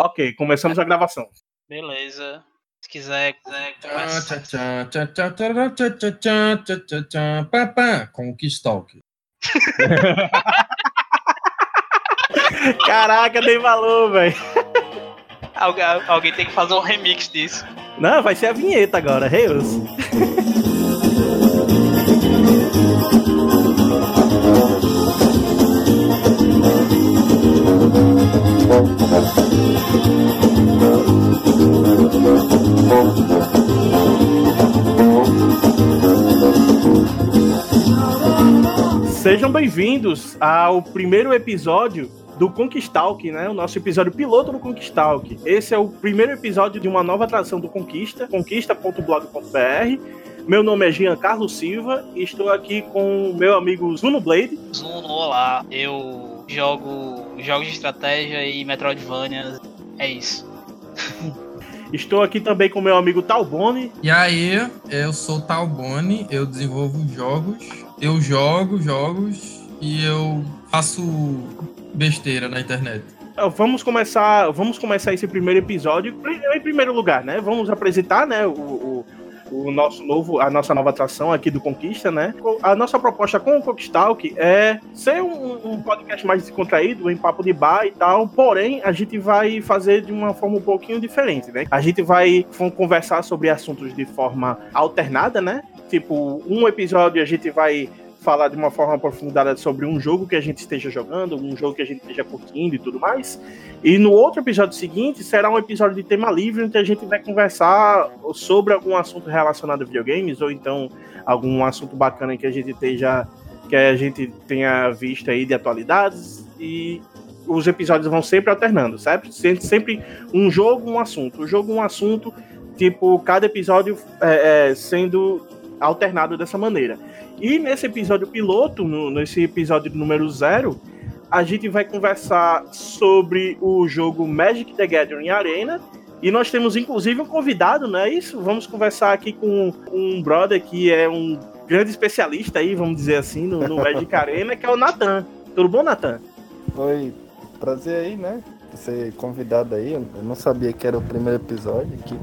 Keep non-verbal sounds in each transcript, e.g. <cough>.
Ok, começamos a gravação. Beleza. Se quiser, quiser Conquistalk. Caraca, dei valor, velho. Algu alguém tem que fazer um remix disso. Não, vai ser a vinheta agora, Reus. Sejam bem-vindos ao primeiro episódio do Conquistalk, né? O nosso episódio piloto do Conquistalk. Esse é o primeiro episódio de uma nova atração do Conquista, conquista.blog.br. Meu nome é Giancarlo Silva e estou aqui com o meu amigo Zuno Blade. Zuno, olá. Eu jogo jogos de estratégia e Metroidvania. É isso. <laughs> Estou aqui também com meu amigo Talbone. E aí, eu sou Talbone, eu desenvolvo jogos, eu jogo jogos e eu faço besteira na internet. Vamos começar, vamos começar esse primeiro episódio em primeiro lugar, né? Vamos apresentar, né, o, o, o nosso novo, a nossa nova atração aqui do Conquista, né? A nossa proposta com o Conquistalk é ser um, um, podcast mais descontraído, em papo de bar e tal, porém a gente vai fazer de uma forma um pouquinho diferente, né? A gente vai conversar sobre assuntos de forma alternada, né? Tipo, um episódio a gente vai falar de uma forma aprofundada sobre um jogo que a gente esteja jogando, um jogo que a gente esteja curtindo e tudo mais. E no outro episódio seguinte será um episódio de tema livre, onde a gente vai conversar sobre algum assunto relacionado a videogames, ou então algum assunto bacana que a gente esteja. que a gente tenha visto aí de atualidades. E os episódios vão sempre alternando, certo? Sempre um jogo, um assunto. O jogo, um assunto, tipo, cada episódio é, é, sendo alternado dessa maneira. E nesse episódio piloto, no, nesse episódio número zero, a gente vai conversar sobre o jogo Magic the Gathering Arena. E nós temos inclusive um convidado, não é isso? Vamos conversar aqui com um brother que é um grande especialista aí, vamos dizer assim, no, no Magic <laughs> Arena, que é o Natan. Tudo bom, Natan? Oi, prazer aí, né? Ser convidado aí. Eu não sabia que era o primeiro episódio aqui.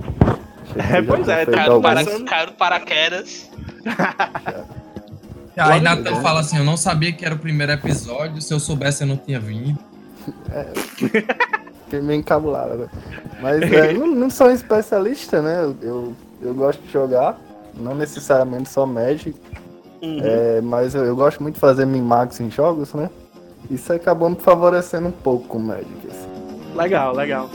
É, pois é, caiu para, caiu paraquedas. <laughs> Aí Nathan fala assim: Eu não sabia que era o primeiro episódio, se eu soubesse eu não tinha vindo. É. <laughs> Fiquei meio encabulado. Né? Mas é, <laughs> não, não sou um especialista, né? Eu, eu, eu, gosto de jogar, não necessariamente só Magic. Uhum. É, mas eu, eu, gosto muito de fazer min-max em jogos, né? Isso acabou me favorecendo um pouco com o Magic. Assim. Legal, legal.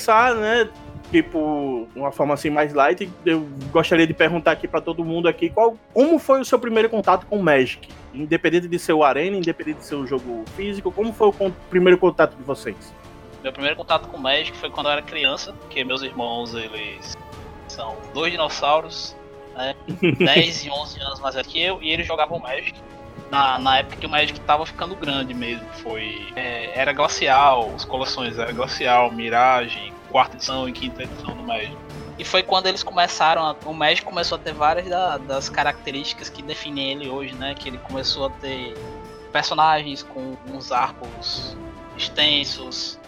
Começar, né, tipo, uma forma assim mais light, eu gostaria de perguntar aqui para todo mundo aqui qual, como foi o seu primeiro contato com Magic? Independente de ser o Arena, independente de ser o jogo físico, como foi o primeiro contato de vocês? Meu primeiro contato com Magic foi quando eu era criança, porque meus irmãos, eles são dois dinossauros, né, <laughs> 10 e 11 anos mais velho que eu, e eles jogavam Magic na, na época que o Magic tava ficando grande mesmo. Foi. É, era glacial, as coleções era glacial, Mirage, quarta edição e quinta edição do Magic. E foi quando eles começaram. A, o Magic começou a ter várias da, das características que definem ele hoje, né? Que ele começou a ter personagens com uns arcos extensos.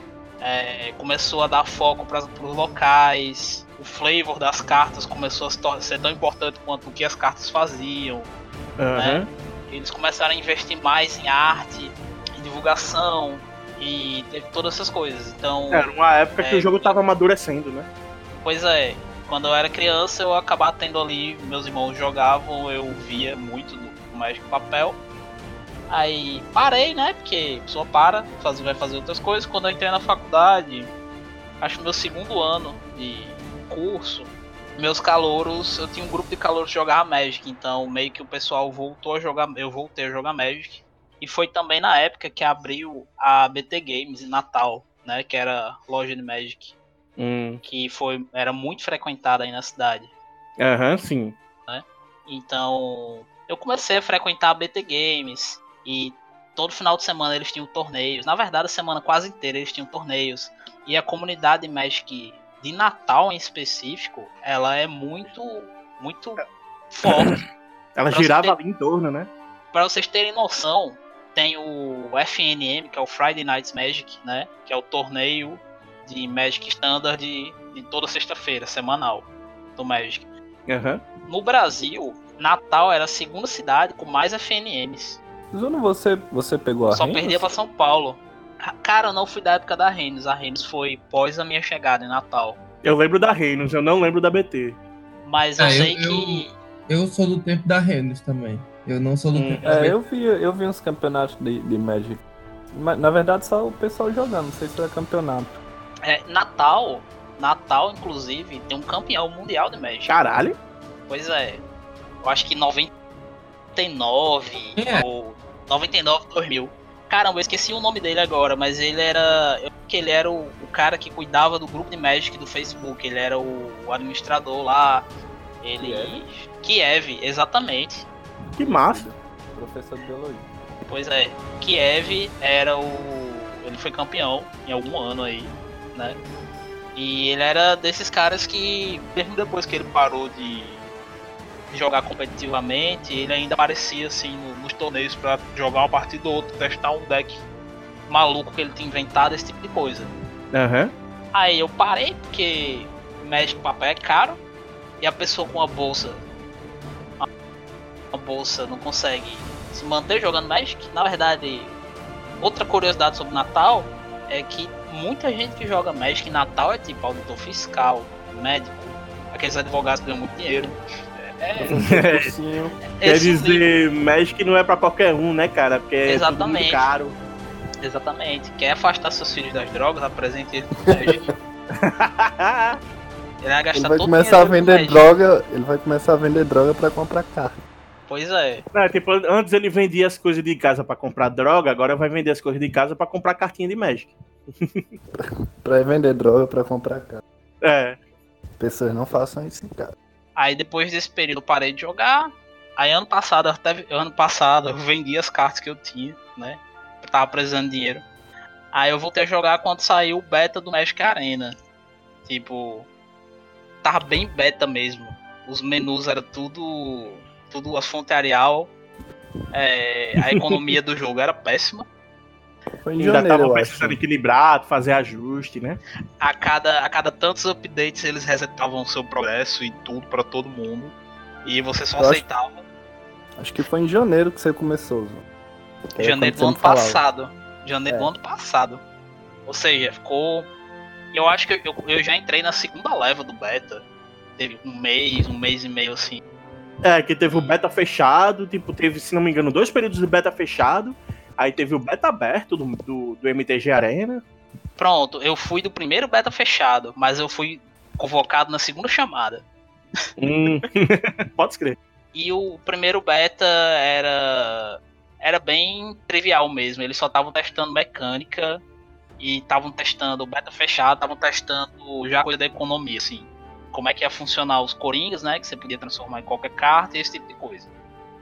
É, começou a dar foco para os locais. O flavor das cartas começou a ser tão importante quanto o que as cartas faziam. Uhum. Né? Eles começaram a investir mais em arte, em divulgação e teve todas essas coisas. Então. Era uma época é, que o jogo estava amadurecendo, né? Pois é. Quando eu era criança, eu acabava tendo ali, meus irmãos jogavam, eu via muito do Magic Papel. Aí parei, né? Porque a pessoa para, faz, vai fazer outras coisas. Quando eu entrei na faculdade, acho que meu segundo ano de curso, meus calouros, eu tinha um grupo de calouros que jogava Magic, então meio que o pessoal voltou a jogar, eu voltei a jogar Magic. E foi também na época que abriu a BT Games em Natal, né? Que era loja de Magic. Hum. Que foi, era muito frequentada aí na cidade. Aham, sim. Então, eu comecei a frequentar a BT Games e todo final de semana eles tinham torneios. Na verdade, a semana quase inteira eles tinham torneios. E a comunidade Magic de Natal em específico, ela é muito, muito forte. <coughs> Ela Pra girava ter- ali em torno, né? Para vocês terem noção, tem o FNM, que é o Friday Nights Magic, né? Que é o torneio de Magic Standard de, de toda sexta-feira, semanal, do Magic. Aham. No Brasil, Natal era a segunda cidade com mais FNMs. Zuno, você, você pegou a Só Reynolds? perdia pra São Paulo. Ca- Cara, eu não fui da época da Renos. A Renos foi pós a minha chegada em Natal. Eu lembro da Reinos, eu não lembro da BT. Mas eu É, eu- sei eu- que. Eu sou do tempo da Renus também. Eu não sou do Hum. tempo da É, eu vi, eu vi uns campeonatos de, de Magic. Mas, na verdade, só o pessoal jogando, não sei se era campeonato. É, Natal, Natal, inclusive, tem um campeão mundial de Magic. Caralho. Pois é. Eu acho que 99 Quem é? ou 99, 2000. Caramba, eu esqueci o nome dele agora, mas ele era. Eu que ele era o, o cara que cuidava do grupo de Magic do Facebook. Ele era o, o administrador lá. Ele. Kiev, exatamente. Que massa. Professor de biologia. Pois é. Kiev era o. Ele foi campeão em algum ano aí, né? E ele era desses caras que, mesmo depois que ele parou de jogar competitivamente, ele ainda aparecia assim no- nos torneios pra jogar uma partida ou outra, testar um deck maluco que ele tinha inventado, esse tipo de coisa. Aham. Aí eu parei porque Magic papel é caro e a pessoa com a bolsa a bolsa não consegue se manter jogando Magic. Na verdade, outra curiosidade sobre Natal é que muita gente que joga Magic em Natal é tipo auditor fiscal, médico, aqueles advogados que ganham muito dinheiro. É, É. Quer nível. dizer, Magic não é pra qualquer um, né, cara? Porque é Exatamente. muito caro. Exatamente. Quer afastar seus filhos das drogas, apresente ele com Magic. Ele vai gastar Ele vai todo o começar a vender droga. Ele vai começar a vender droga pra comprar carro. Pois é. Não, tipo, antes ele vendia as coisas de casa pra comprar droga, agora vai vender as coisas de casa pra comprar cartinha de Magic. <laughs> Pra vender droga pra comprar carro. É. Pessoas não façam isso em casa. Aí depois desse período eu parei de jogar. Aí ano passado, até ano passado, eu vendi as cartas que eu tinha, né? Eu tava precisando de dinheiro. Aí eu voltei a jogar quando saiu o beta do Magic Arena. Tipo, tava bem beta mesmo. Os menus era tudo. Tudo as fonte Arial. É, a economia do <laughs> jogo era péssima. Foi em Ainda janeiro, tava eu precisando acho. equilibrar, fazer ajuste, né? A cada, a cada tantos updates eles resetavam o seu progresso e tudo pra todo mundo. E você só Eu acho- aceitava. Acho que foi em janeiro que você começou. Zô. É, janeiro do ano passado. Janeiro É. do ano passado. Ou seja, ficou. Eu acho que eu, eu já entrei na segunda leva do beta. Teve um mês, um mês e meio assim. É, que teve o beta fechado, tipo, teve, se não me engano, dois períodos de beta fechado. Aí teve o beta aberto do, do, do MTG Arena. Pronto, eu fui do primeiro beta fechado, mas eu fui convocado na segunda chamada. Hum. <laughs> Pode escrever. E o primeiro beta era era bem trivial mesmo. Eles só estavam testando mecânica e estavam testando o beta fechado, estavam testando já coisa da economia, assim. Como é que ia funcionar os coringas, né? Que você podia transformar em qualquer carta e esse tipo de coisa.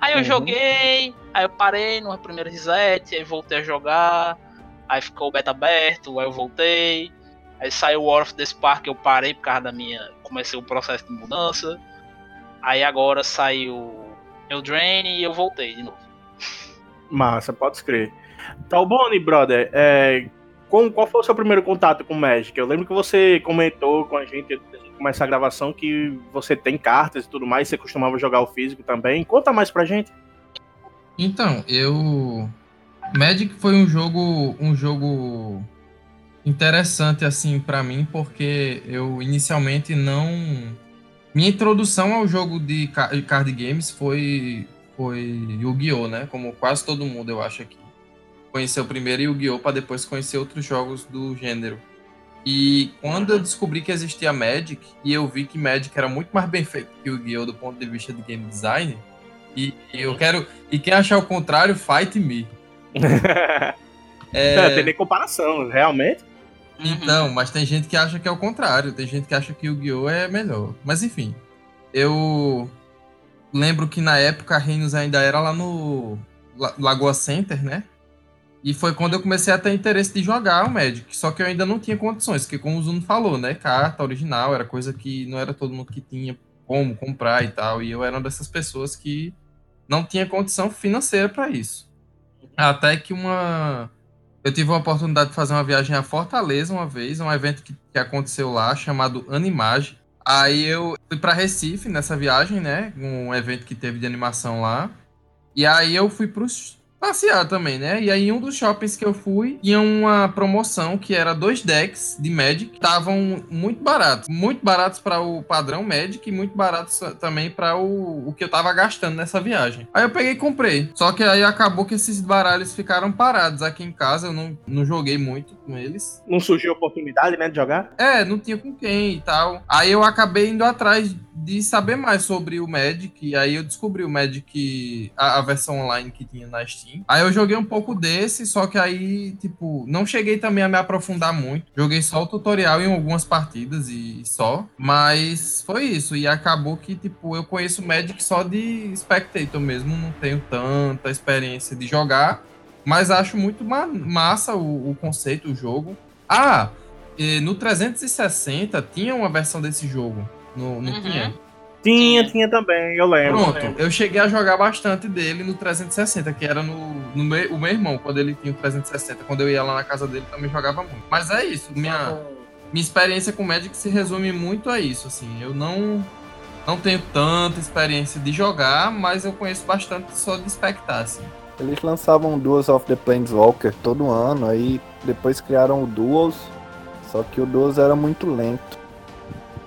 Aí eu Uhum. joguei, aí eu parei no primeiro reset, aí voltei a jogar, aí ficou o beta aberto, aí eu voltei. Aí saiu o War of the Spark, eu parei por causa da minha. Comecei o processo de mudança. Aí agora saiu Eldraine e eu voltei de novo. Massa, pode escrever. Talboni, brother, é, com, qual foi o seu primeiro contato com o Magic? Eu lembro que você comentou com a gente começar a gravação que você tem cartas e tudo mais, você costumava jogar o físico também. Conta mais pra gente. Então, eu. Magic foi um jogo, um jogo interessante assim pra mim, porque eu inicialmente não. Minha introdução ao jogo de card games foi foi Yu-Gi-Oh, né? Como quase todo mundo, eu acho aqui. Conheceu primeiro Yu-Gi-Oh para depois conhecer outros jogos do gênero. E quando eu descobri que existia Magic e eu vi que Magic era muito mais bem feito que Yu-Gi-Oh do ponto de vista de game design, e eu quero e quem achar o contrário, fight me. é... <laughs> Não, tem nem comparação, realmente. Então, mas tem gente que acha que é o contrário, tem gente que acha que o Yu-Gi-Oh! é melhor. Mas enfim, eu lembro que na época a Reinos ainda era lá no Lagoa Center, né? E foi quando eu comecei a ter interesse de jogar o Magic. Só que eu ainda não tinha condições, porque como o Zuno falou, né? Carta original era coisa que não era todo mundo que tinha como comprar e tal. E eu era uma dessas pessoas que não tinha condição financeira para isso. Até que uma. Eu tive a oportunidade de fazer uma viagem a Fortaleza uma vez, um evento que, que aconteceu lá, chamado Animage. Aí eu fui para Recife nessa viagem, né? Um evento que teve de animação lá. E aí eu fui pros passear também, né? E aí, um dos shoppings que eu fui, tinha uma promoção que era dois decks de Magic, estavam muito baratos. Muito baratos para o padrão Magic e muito baratos também para o, o que eu tava gastando nessa viagem. Aí eu peguei e comprei. Só que aí acabou que esses baralhos ficaram parados aqui em casa, eu não, não joguei muito com eles. Não surgiu oportunidade, né, de jogar? É, não tinha com quem e tal. Aí eu acabei indo atrás de saber mais sobre o Magic, e aí eu descobri o Magic, a, a, versão online que tinha na Steam. Aí eu joguei um pouco desse, só que aí, tipo, não cheguei também a me aprofundar muito. Joguei só o tutorial em algumas partidas e só. Mas foi isso, e acabou que, tipo, eu conheço Magic só de spectator mesmo, não tenho tanta experiência de jogar, mas acho muito ma massa o, o conceito, o jogo. Ah, no 360 tinha uma versão desse jogo no, no uhum. tinha? Tinha, tinha também, eu lembro. Pronto, eu, lembro. eu cheguei a jogar bastante dele no 360, que era no, no meu, o meu irmão, quando ele tinha o 360. Quando eu ia lá na casa dele, também jogava muito. Mas é isso, minha, minha experiência com Magic se resume muito a isso, assim. Eu não, não tenho tanta experiência de jogar, mas eu conheço bastante só de espectar, assim. Eles lançavam Duels of the Planeswalker todo ano, aí depois criaram o Duels, só que o Duels era muito lento.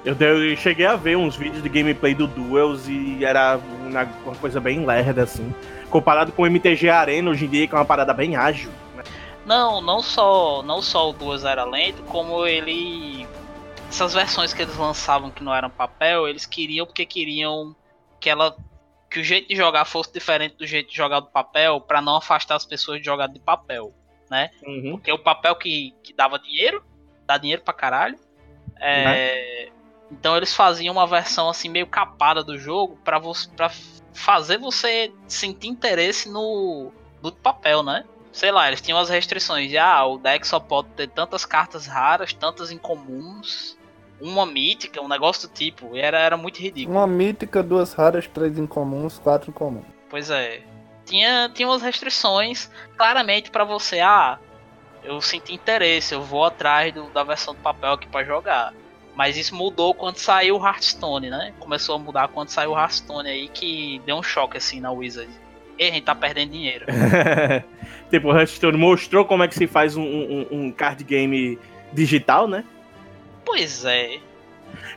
Eu, eu, cheguei a ver uns vídeos de gameplay do Duels e era uma, uma, coisa bem lerda, assim. Comparado com o MTG Arena hoje em dia, que é uma parada bem ágil. Né? Não, não só, não só o Duels era lento, como ele. Essas versões que eles lançavam que não eram papel, eles queriam porque queriam que ela. Que o jeito de jogar fosse diferente do jeito de jogar do papel, para não afastar as pessoas de jogar de papel, né? Uhum. Porque o papel que, que dava dinheiro, dá dinheiro pra caralho. É, uhum. Então eles faziam uma versão assim meio capada do jogo para para fazer você sentir interesse no, no papel, né? Sei lá, eles tinham as restrições de ah, o deck só pode ter tantas cartas raras, tantas incomuns, uma mítica, um negócio do tipo. E era, era muito ridículo. Uma mítica, duas raras, três incomuns, quatro incomuns. Pois é. Tinha, tinha umas restrições claramente para você, ah, eu senti interesse, eu vou atrás do, da versão do papel aqui para jogar. Mas isso mudou quando saiu o Hearthstone, né? Começou a mudar quando saiu o Hearthstone aí, que deu um choque assim na Wizard. E a gente tá perdendo dinheiro. <laughs> tipo, o Hearthstone mostrou como é que se faz um, um, um card game digital, né? Pois é.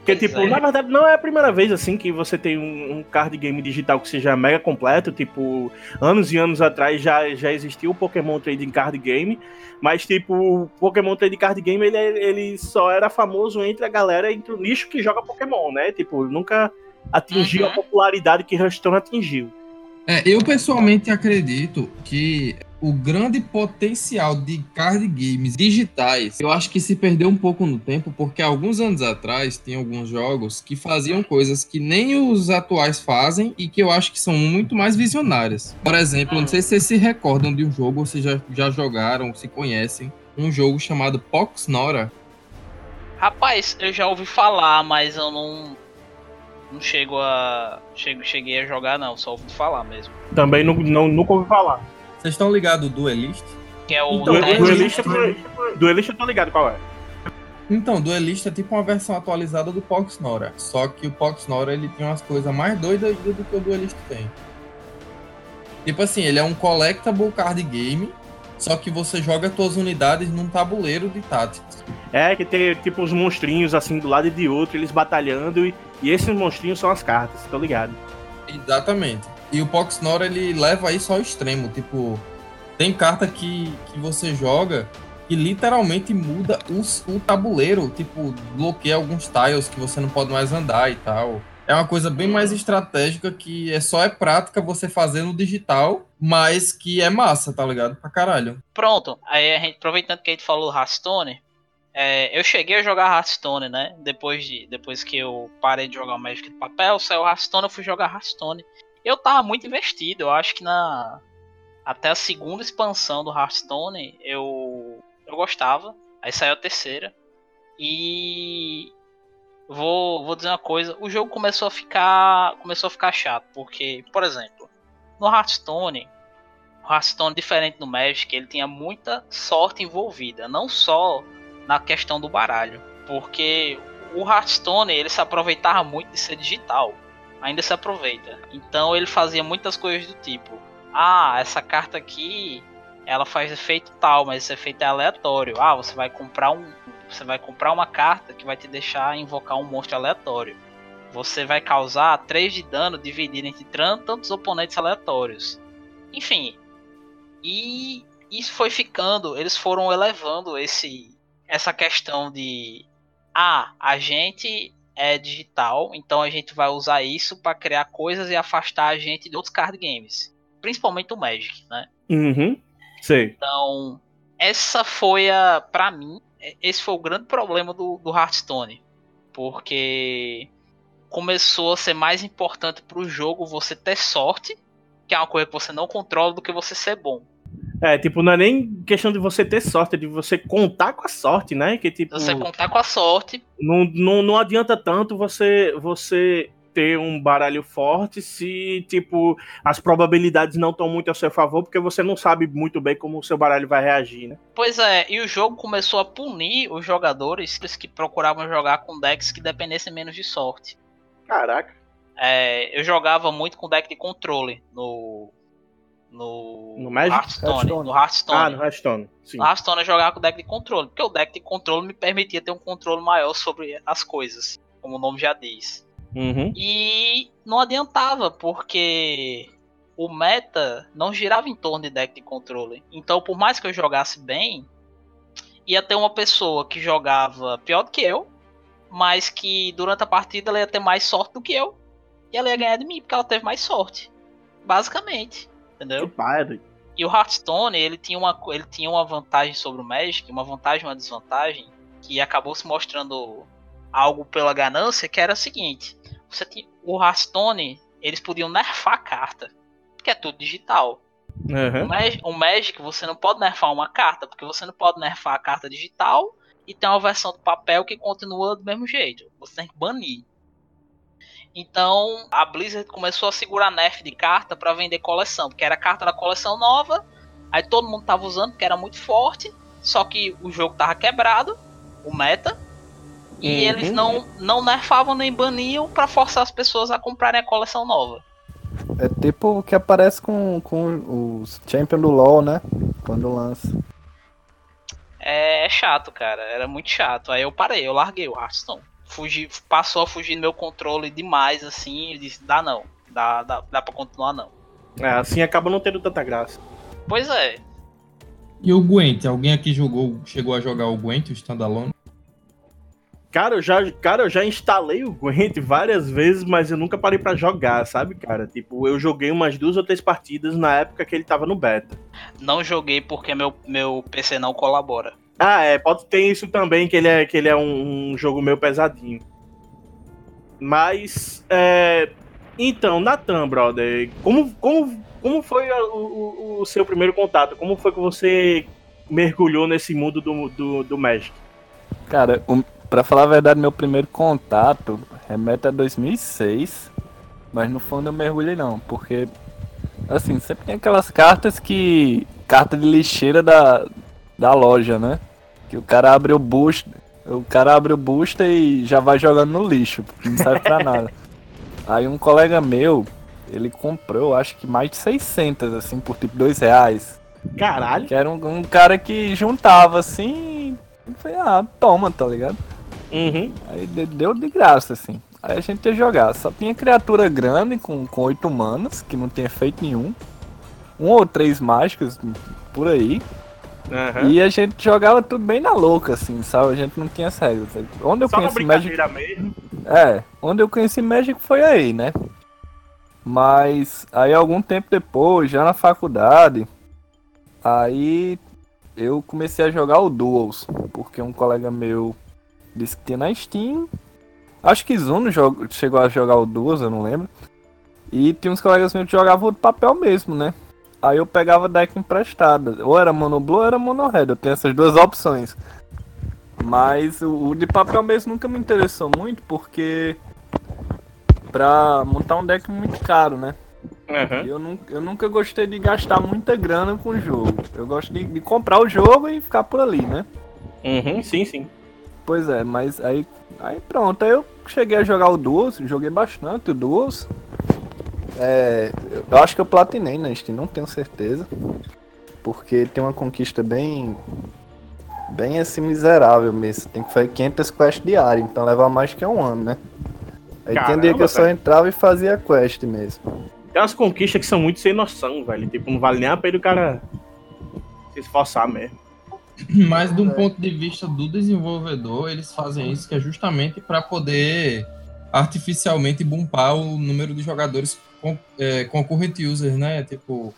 Porque, tipo, é. na verdade, não é a primeira vez, assim, que você tem um, um, card game digital que seja mega completo. Tipo, anos e anos atrás já, já existiu o Pokémon Trading Card Game. Mas, tipo, o Pokémon Trading Card Game, ele, ele só era famoso entre a galera, entre o nicho que joga Pokémon, né? Tipo, nunca atingiu uhum. a popularidade que Hearthstone atingiu. É, eu pessoalmente acredito que o grande potencial de card games digitais, eu acho que se perdeu um pouco no tempo, porque alguns anos atrás tem alguns jogos que faziam coisas que nem os atuais fazem e que eu acho que são muito mais visionárias. Por exemplo, não sei se vocês se recordam de um jogo, ou se já, já jogaram, se conhecem, um jogo chamado Pox Nora. Rapaz, eu já ouvi falar, mas eu não não chego a. Chego, cheguei a jogar, não, só ouvi falar mesmo. Também não, não, nunca ouvi falar. Vocês estão ligados do Duelist? Que é o. Então, Duelist, Duelist eu tô ligado qual é. Então, Duelist é tipo uma versão atualizada do Pox Nora. Só que o Pox Nora ele tem umas coisas mais doidas do que o Duelist tem. Tipo assim, ele é um collectible card game, só que você joga suas unidades num tabuleiro de táticas. É, que tem tipo uns monstrinhos assim do lado e de outro, eles batalhando e e esses monstrinhos são as cartas, tô ligado. Exatamente. E o Poxnora ele leva isso ao extremo. Tipo, tem carta que, que você joga que literalmente muda o, o tabuleiro. Tipo, bloqueia alguns tiles que você não pode mais andar e tal. é uma coisa bem mais estratégica que é só é prática você fazer no digital, mas que é massa, tá ligado? Pra caralho. Pronto, aí gente, aproveitando que a gente falou Hearthstone, é, eu cheguei a jogar Hearthstone, né? Depois, de, depois que eu parei de jogar o Magic de papel, saiu Hearthstone, eu fui jogar Hearthstone. Eu tava muito investido, eu acho que na até a segunda expansão do Hearthstone eu eu gostava. Aí saiu a terceira. E vou, vou dizer uma coisa, o jogo começou a ficar começou a ficar chato, porque, por exemplo, no Hearthstone, o Hearthstone diferente do Magic, ele tinha muita sorte envolvida, não só na questão do baralho, porque o Hearthstone ele se aproveitava muito de ser digital, ainda se aproveita. Então ele fazia muitas coisas do tipo, ah, essa carta aqui ela faz efeito tal, mas esse efeito é aleatório. Ah, você vai comprar um, você vai comprar uma carta que vai te deixar invocar um monstro aleatório. Você vai causar 3 de dano dividido entre tantos oponentes aleatórios. Enfim. E isso foi ficando, eles foram elevando esse essa questão de ah, a gente é digital, então a gente vai usar isso para criar coisas e afastar a gente de outros card games, principalmente o Magic, né? Uhum. Sei. Então, essa foi a, para mim, esse foi o grande problema do, do Hearthstone. Porque começou a ser mais importante para o jogo você ter sorte, que é uma coisa que você não controla, do que você ser bom. É, tipo, não é nem questão de você ter sorte, é de você contar com a sorte, né? Que tipo. Você contar com a sorte. Não, não, não adianta tanto você você ter um baralho forte se, tipo, as probabilidades não estão muito a seu favor, porque você não sabe muito bem como o seu baralho vai reagir, né? Pois é, e o jogo começou a punir os jogadores que procuravam jogar com decks que dependessem menos de sorte. Caraca. É, eu jogava muito com deck de controle no. No, no Magic? Hearthstone, Hearthstone. No Hearthstone. Ah, no Hearthstone. Sim. No Hearthstone eu jogava com deck de controle, porque o deck de controle me permitia ter um controle maior sobre as coisas, como o nome já diz. Uhum. E não adiantava, porque o meta não girava em torno de deck de controle. Então, por mais que eu jogasse bem, ia ter uma pessoa que jogava pior do que eu, mas que durante a partida ela ia ter mais sorte do que eu. E ela ia ganhar de mim, porque ela teve mais sorte. Basicamente. Entendeu? Que padre. E o Hearthstone, ele tinha, uma, ele tinha uma vantagem sobre o Magic, uma vantagem e uma desvantagem, que acabou se mostrando algo pela ganância, que era o seguinte: você tinha, o Hearthstone, eles podiam nerfar a carta, que é tudo digital. Uhum. O, Magic, o Magic, você não pode nerfar uma carta, porque você não pode nerfar a carta digital e tem uma versão do papel que continua do mesmo jeito. Você tem que banir. Então a Blizzard começou a segurar nerf de carta para vender coleção, porque era carta da coleção nova, aí todo mundo tava usando porque era muito forte, só que o jogo tava quebrado, o meta, e Uhum. eles não, não nerfavam nem baniam para forçar as pessoas a comprarem a coleção nova. É tipo o que aparece com, com os Champion do LoL, né? Quando lança. É, é chato, cara. Era muito chato. Aí eu parei, eu larguei o Hearthstone. Fugi, passou a fugir do meu controle demais, assim, e disse, dá não. Dá, dá, dá pra continuar não. É, assim acaba não tendo tanta graça. Pois é. E o Gwent? Alguém aqui jogou, chegou a jogar o Gwent, o Standalone? Cara, eu já, cara, eu já instalei o Gwent várias vezes, mas eu nunca parei pra jogar, sabe, cara? Tipo, eu joguei umas duas ou três partidas na época que ele tava no beta. Não joguei porque meu, meu PC não colabora. Ah, é, pode ter isso também, que ele é, que ele é um, um jogo meio pesadinho. Mas, é... Então, Nathan, brother, como, como, como foi o, o, seu primeiro contato? Como foi que você mergulhou nesse mundo do, do, do Magic? Cara, um, pra falar a verdade, meu primeiro contato remete a 2006. Mas no fundo eu mergulhei não, porque assim, sempre tem aquelas cartas que. Carta de lixeira da, da loja, né? Que o cara abre o boost. O cara abre o booster e já vai jogando no lixo, porque não serve pra nada. <laughs> Aí um colega meu, ele comprou, acho que mais de 600, assim, por tipo 2 reais. Caralho. Que era um, um cara que juntava assim. E foi, ah, toma, tá ligado? Uhum. Aí de- deu de graça, assim. Aí a gente ia jogar. Só tinha criatura grande com, com 8 manas, que não tinha efeito nenhum. Um ou três mágicas por aí. Uhum. E a gente jogava tudo bem na louca, assim, sabe? A gente não tinha regras. Onde eu Só na conheço Magic. mesmo. É, onde eu conheci Magic foi aí, né? Mas aí algum tempo depois, já na faculdade, aí eu comecei a jogar o Duels, porque um colega meu disse que tinha na Steam. Acho que Zuno chegou a jogar o Duels, eu não lembro. E tinha uns colegas meus que jogavam de papel mesmo, né? Aí eu pegava deck emprestado. Ou era Mono Blue ou era Mono Red. Eu tenho essas duas opções. Mas o, o de papel mesmo nunca me interessou muito, porque pra montar um deck é muito caro, né? Uhum. Eu, nunca, eu nunca gostei de gastar muita grana com o jogo. Eu gosto de, de comprar o jogo e ficar por ali, né? Uhum, sim, sim. Pois é, mas aí, aí pronto, aí eu cheguei a jogar o Duos, joguei bastante o Duos. É, eu acho que eu platinei na Steam, não tenho certeza. Porque tem uma conquista bem. Bem assim, miserável mesmo. Tem que fazer 500 quests diárias, então leva mais que um ano, né? Aí Caramba, tem dia que eu só entrava e fazia quest mesmo. Tem umas conquistas que são muito sem noção, velho. Tipo, não vale nem a pena o cara se esforçar mesmo. <clears throat> Mas de um é. ponto de vista do desenvolvedor, eles fazem isso que é justamente para poder artificialmente bumpar o número de jogadores com, é, concorrent users, né? Tipo,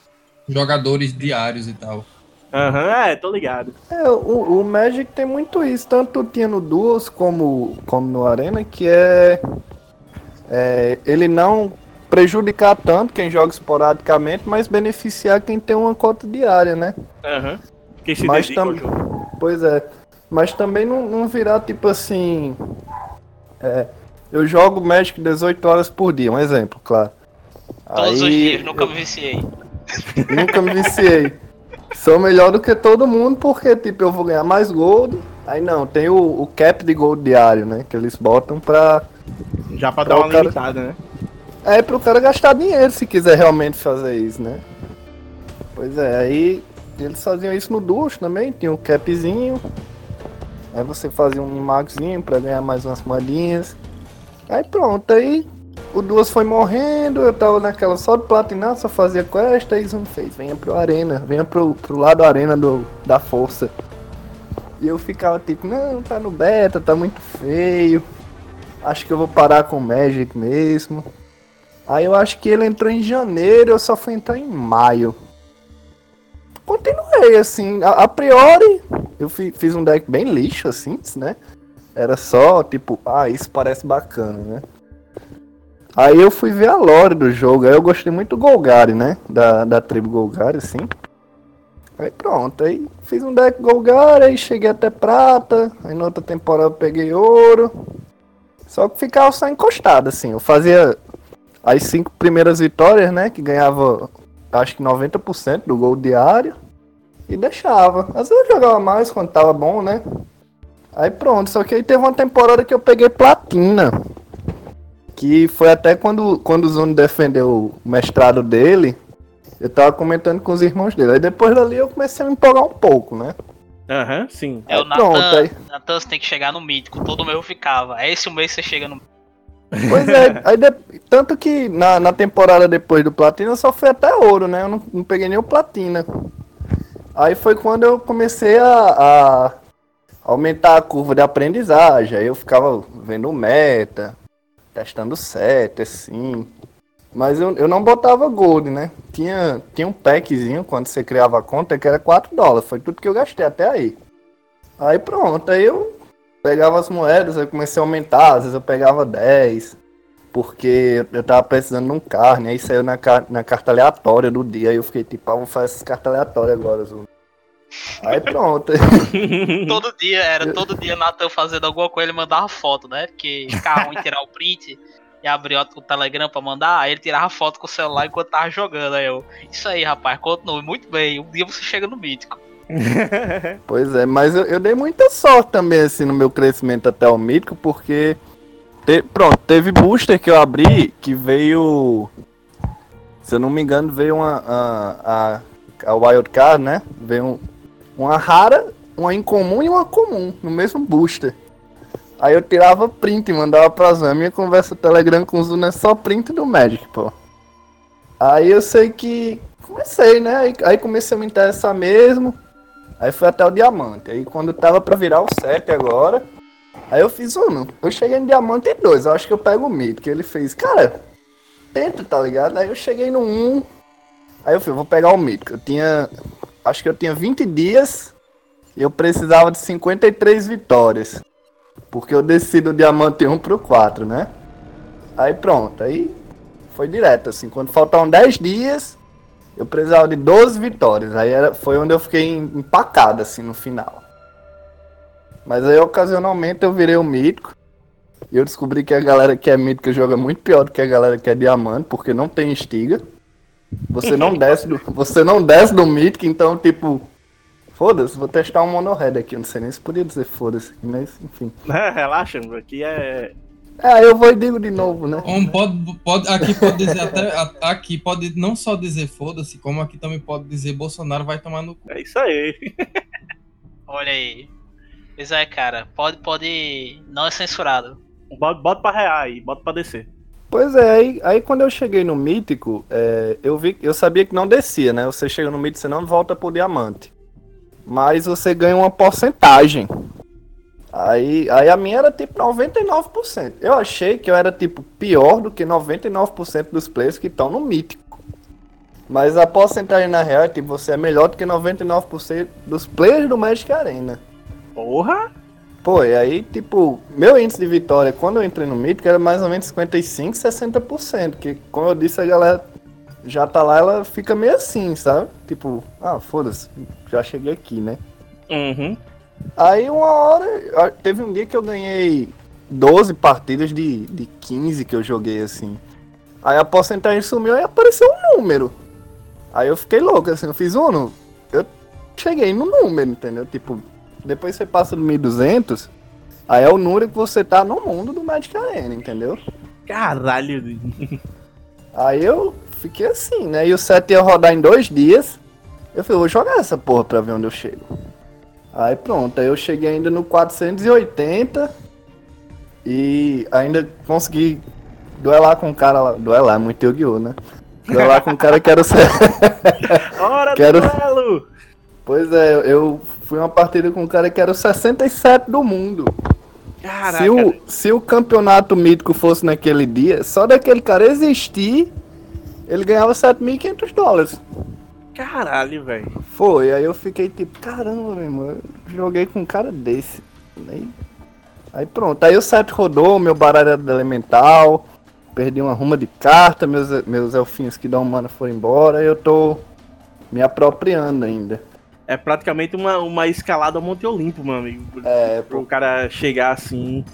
jogadores diários e tal. Aham, uhum, é, tô ligado. É, o, o Magic tem muito isso, tanto tinha no Duos como, como no Arena, que é, é ele não prejudicar tanto quem joga esporadicamente, mas beneficiar quem tem uma cota diária, né? Aham. Uhum. Quem se mas dedica tam... Pois é. Mas também não, não virar tipo assim. É, eu jogo Magic 18 horas por dia, um exemplo, claro. Todos Aí, os dias, nunca eu... me viciei. <laughs> nunca me viciei. Sou melhor do que todo mundo porque, tipo, eu vou ganhar mais gold. Aí não, tem o, o cap de gold diário, né? Que eles botam pra. Já pra, pra dar uma cara... limitada, né? É pro cara gastar dinheiro se quiser realmente fazer isso, né? Pois é, aí eles faziam isso no ducho também, tinha um capzinho. Aí você fazia um magzinho pra ganhar mais umas moedinhas. Aí pronto, aí o duas foi morrendo, eu tava naquela só de platinar, só fazia quest, aí Zoom fez, venha pro arena, venha pro, pro lado arena do, da força. E eu ficava tipo, não, tá no beta, tá muito feio. Acho que eu vou parar com o Magic mesmo. Aí eu acho que ele entrou em janeiro, eu só fui entrar em maio. Continuei, assim, a, a priori, eu fi, fiz um deck bem lixo, assim, né? Era só, tipo, ah, isso parece bacana, né? Aí eu fui ver a lore do jogo, aí eu gostei muito do Golgari, né? Da, da tribo Golgari, assim. Aí pronto, aí fiz um deck Golgari, aí cheguei até prata, aí na outra temporada peguei ouro. Só que ficava só encostado, assim. Eu fazia as cinco primeiras vitórias, né? Que ganhava acho que 90% do gol diário. E deixava. Às vezes eu jogava mais quando tava bom, né? Aí pronto, só que aí teve uma temporada que eu peguei platina. Que foi até quando, quando o Zuno defendeu o mestrado dele. Eu tava comentando com os irmãos dele. Aí depois dali eu comecei a me empolgar um pouco, né? Aham, uhum, sim. É, o Natan, aí... Natan você tem que chegar no mítico, todo meu ficava. É esse o mês que você chega no Pois é, aí de... tanto que na, na temporada depois do Platina eu só fui até ouro, né? Eu não, não peguei nem o Platina. Aí foi quando eu comecei a, a aumentar a curva de aprendizagem. Aí eu ficava vendo meta, testando set, assim. Mas eu, eu não botava gold, né? Tinha, tinha um packzinho quando você criava a conta que era 4 dólares. Foi tudo que eu gastei até aí. Aí pronto, aí eu pegava as moedas, eu comecei a aumentar, às vezes eu pegava 10, porque eu tava precisando de um carne, aí saiu na, na carta aleatória do dia, aí eu fiquei tipo, ah, vou fazer essas cartas aleatórias agora, Zul. Aí pronto. <laughs> todo dia, era todo dia Natan fazendo alguma coisa, ele mandava foto, né? Porque ficava ruim tirar o print e abrir o Telegram pra mandar, aí ele tirava foto com o celular enquanto tava jogando. Aí eu, isso aí, rapaz, continue muito bem. Um dia você chega no mítico. <laughs> pois é, mas eu, eu, dei muita sorte também, assim, no meu crescimento até o mítico, porque. Te, pronto, teve booster que eu abri que veio. Se eu não me engano, veio uma. A, a, a Wildcard, né? Veio um, uma rara, uma incomum e uma comum no mesmo booster. Aí eu tirava print e mandava pra Zan. Minha conversa Telegram com o Zuna é só print do Magic, pô. Aí eu sei que. Comecei, né? Aí, aí comecei a me interessar mesmo. Aí foi até o diamante. Aí quando tava pra virar o 7 agora, Aí eu fiz um, eu cheguei no Diamante 2, eu acho que eu pego o mito, que ele fez, cara, tenta, tá ligado? Aí eu cheguei no 1, aí eu falei, vou pegar o mito, eu tinha, acho que eu tinha 20 dias e eu precisava de 53 vitórias, porque eu desci do Diamante 1 pro 4, né? Aí pronto, aí foi direto, assim, quando faltavam 10 dias, eu precisava de 12 vitórias, aí era, foi onde eu fiquei empacado, assim, no final. Mas aí, ocasionalmente, eu virei um mítico. E eu descobri que a galera que é mítica joga muito pior do que a galera que é diamante, porque não tem estiga. Você não desce do, você não desce do mítico, então, tipo... Foda-se, vou testar um monohead aqui. Eu não sei nem se podia dizer foda-se, mas enfim. <laughs> É, relaxa, aqui é... É, eu vou e digo de novo, né? Um, pode, pode, aqui pode dizer até. Aqui pode não só dizer foda-se, como aqui também pode dizer Bolsonaro vai tomar no cu. É isso aí. <laughs> Olha aí. Pois é, cara. Pode, pode. Não é censurado. Bota, bota pra rear aí, bota pra descer. Pois é, aí, aí quando eu cheguei no mítico, é, eu vi, eu sabia que não descia, né? Você chega no mítico, você não volta pro diamante. Mas você ganha uma porcentagem. Aí, aí a minha era tipo 99%. Eu achei que eu era tipo pior do que 99% dos players que estão no mítico. Mas a porcentagem na real é tipo, você é melhor do que 99% dos players do Magic Arena. Porra! Pô, e aí, tipo, meu índice de vitória quando eu entrei no Mítico era mais ou menos 55, 60%. Que, como eu disse, a galera já tá lá, ela fica meio assim, sabe? Tipo, ah, foda-se, já cheguei aqui, né? Uhum. Aí uma hora, teve um dia que eu ganhei 12 partidas de, de 15 que eu joguei assim. Aí a porcentagem sumiu e apareceu um número. Aí eu fiquei louco, assim, eu fiz um, eu cheguei no número, entendeu? Tipo, depois você passa do 1200, aí é o número que você tá no mundo do Magic Arena, entendeu? Caralho. Aí eu fiquei assim, né? E o set ia rodar em dois dias. Eu falei, vou jogar essa porra pra ver onde eu chego. Aí pronto, aí eu cheguei ainda no 480 e ainda consegui duelar com um cara lá. Duelar, é muito Yu-Gi-Oh, né? Duelar com um cara que era o. <laughs> Hora que era... do duelo! Pois é, eu fui uma partida com um cara que era o 67 do mundo. Caraca. Se o, se o campeonato mítico fosse naquele dia, só daquele cara existir, ele ganhava 7.500 dólares. Caralho, velho. Foi, aí eu fiquei tipo, caramba, meu irmão, joguei com um cara desse. Aí, aí pronto, aí o set rodou, meu baralho era elemental, perdi uma ruma de carta, meus, meus elfinhos que dão mana foram embora, eu tô me apropriando ainda. É praticamente uma, uma escalada ao Monte Olimpo, meu amigo. É, Pro cara chegar assim,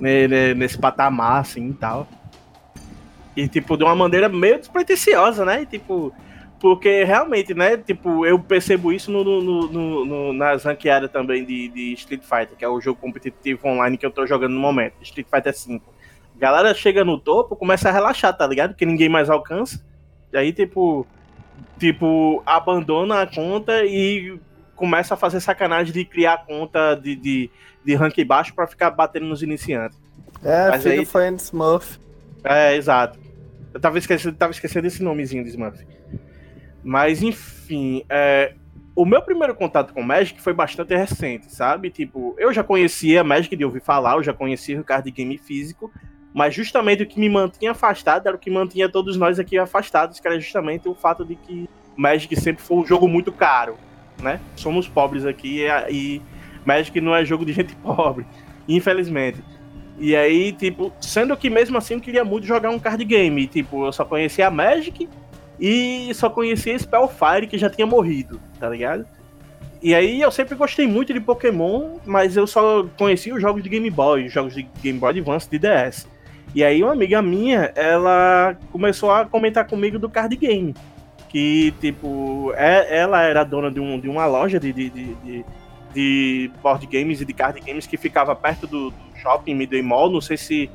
né, né, nesse patamar, assim e tal. E, tipo, de uma maneira meio despretensiosa, né? E, tipo, porque realmente, né? Tipo, eu percebo isso no, no, no, no nas ranqueadas também de, de, Street Fighter, que é o jogo competitivo online que eu tô jogando no momento, Street Fighter 5. A galera chega no topo, começa a relaxar, tá ligado? Que ninguém mais alcança. E aí, tipo, tipo, abandona a conta e começa a fazer sacanagem de criar conta de, de, de rank baixo para ficar batendo nos iniciantes. É, Mas filho aí... foi Smurf. É, exato. Eu tava esquecendo, tava esquecendo desse nomezinho de Smurf. Mas, enfim, é, o meu primeiro contato com Magic foi bastante recente, sabe? Tipo, eu já conhecia Magic de ouvir falar, eu já conhecia o card game físico, mas justamente o que me mantinha afastado era o que mantinha todos nós aqui afastados, que era justamente o fato de que Magic sempre foi um jogo muito caro, né? Somos pobres aqui e, Magic não é jogo de gente <laughs> pobre, infelizmente. E aí, tipo, sendo que mesmo assim eu queria muito jogar um card game, tipo, eu só conhecia a Magic e só conhecia Spellfire que já tinha morrido, tá ligado? E aí eu sempre gostei muito de Pokémon, mas eu só conhecia os jogos de Game Boy, os jogos de Game Boy Advance de DS. E aí uma amiga minha, ela começou a comentar comigo do card game. Que, tipo, é, ela era dona de, um, de uma loja de, de, de, de, board games e de card games que ficava perto do, do shopping Midway Mall. Não sei se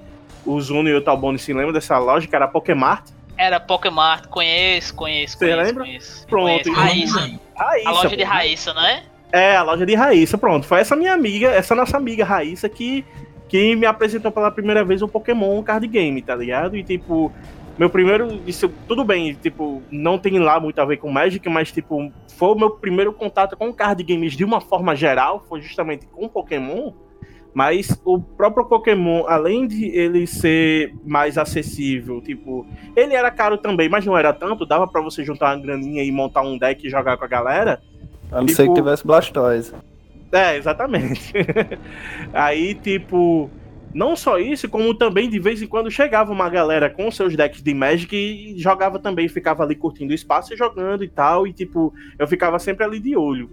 o Zuno e o Talbone se lembram dessa loja, que era a Pokémart. Era Pokémart, conheço, conheço, Você conheço, lembra? Conheço, Pronto. Conheço. Raíssa. Raíssa. A loja de Raíssa, não é? É, a loja de Raíssa, pronto. Foi essa minha amiga, essa nossa amiga Raíssa que que me apresentou pela primeira vez o Pokémon card game, tá ligado? E tipo, meu primeiro. Isso, tudo bem, tipo, não tem lá muito a ver com Magic, mas tipo, foi o meu primeiro contato com card games de uma forma geral, foi justamente com Pokémon. Mas o próprio Pokémon, além de ele ser mais acessível, tipo, ele era caro também, mas não era tanto, dava para você juntar uma graninha e montar um deck e jogar com a galera. A não tipo... ser que tivesse Blastoise. É, exatamente. <laughs> Aí, tipo, não só isso, como também de vez em quando chegava uma galera com seus decks de Magic e jogava também, ficava ali curtindo o espaço e jogando e tal, e tipo, eu ficava sempre ali de olho.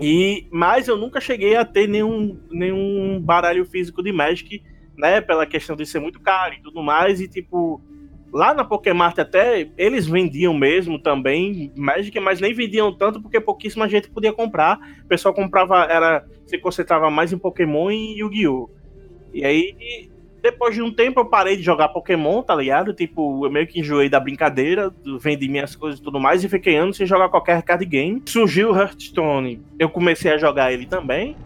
E, mas eu nunca cheguei a ter nenhum, nenhum baralho físico de Magic, né? Pela questão de ser muito caro e tudo mais. E tipo, lá na Pokémart até eles vendiam mesmo também Magic, mas nem vendiam tanto porque pouquíssima gente podia comprar. O pessoal comprava, era se concentrava mais em Pokémon e Yu-Gi-Oh! E aí depois de um tempo eu parei de jogar Pokémon, tá ligado? Tipo, eu meio que enjoei da brincadeira, vendi minhas coisas e tudo mais, e fiquei anos sem jogar qualquer card game. Surgiu o Hearthstone, eu comecei a jogar ele também.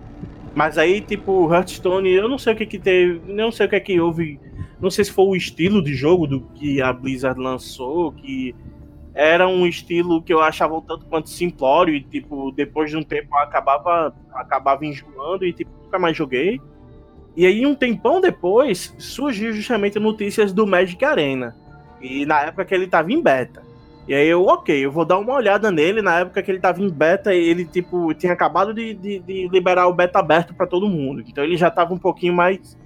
Mas aí, tipo, Hearthstone, eu não sei o que que teve, não sei o que é que houve, não sei se foi o estilo de jogo do que a Blizzard lançou, que era um estilo que eu achava um tanto quanto simplório e, tipo, depois de um tempo eu acabava, acabava enjoando e, tipo, nunca mais joguei. E aí, um tempão depois, surgiu justamente notícias do Magic Arena. E na época que ele tava em beta. E aí eu, ok, eu vou dar uma olhada nele. Na época que ele tava em beta, ele, tipo, tinha acabado de, de, de liberar o beta aberto para todo mundo. Então ele já tava um pouquinho mais,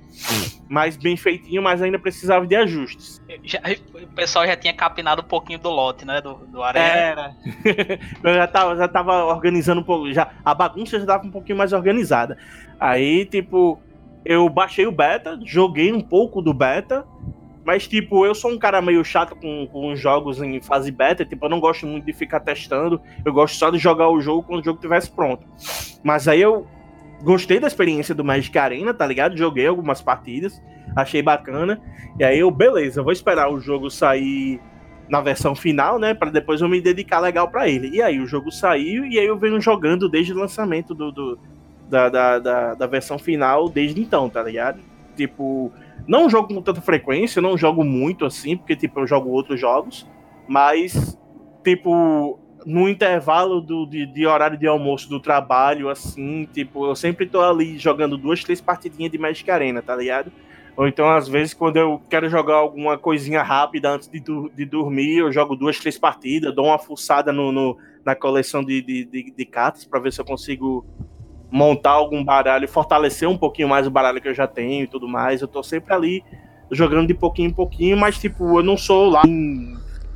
mais bem feitinho, mas ainda precisava de ajustes. Já, o pessoal já tinha capinado um pouquinho do lote, né? Do, do Arena. Era. <laughs> eu já tava, já tava organizando um pouco. Já, a bagunça já tava um pouquinho mais organizada. Aí, tipo, eu baixei o beta, joguei um pouco do beta, mas, tipo, eu sou um cara meio chato com, com jogos em fase beta, tipo, eu não gosto muito de ficar testando, eu gosto só de jogar o jogo quando o jogo estivesse pronto. Mas aí eu gostei da experiência do Magic Arena, tá ligado? Joguei algumas partidas, achei bacana, e aí eu, beleza, vou esperar o jogo sair na versão final, né, para depois eu me dedicar legal para ele. E aí o jogo saiu, e aí eu venho jogando desde o lançamento do, do da, da, da, da, versão final desde então, tá ligado? Tipo, não jogo com tanta frequência, não jogo muito assim, porque, tipo, eu jogo outros jogos, mas, tipo, no intervalo do, de, de, horário de almoço do trabalho, assim, tipo, eu sempre tô ali jogando duas, três partidinhas de Magic Arena, tá ligado? Ou então, às vezes, quando eu quero jogar alguma coisinha rápida antes de, de dormir, eu jogo duas, três partidas, dou uma fuçada no, no na coleção de, de, de, de cartas para ver se eu consigo montar algum baralho, fortalecer um pouquinho mais o baralho que eu já tenho e tudo mais. Eu tô sempre ali jogando de pouquinho em pouquinho, mas tipo, eu não sou lá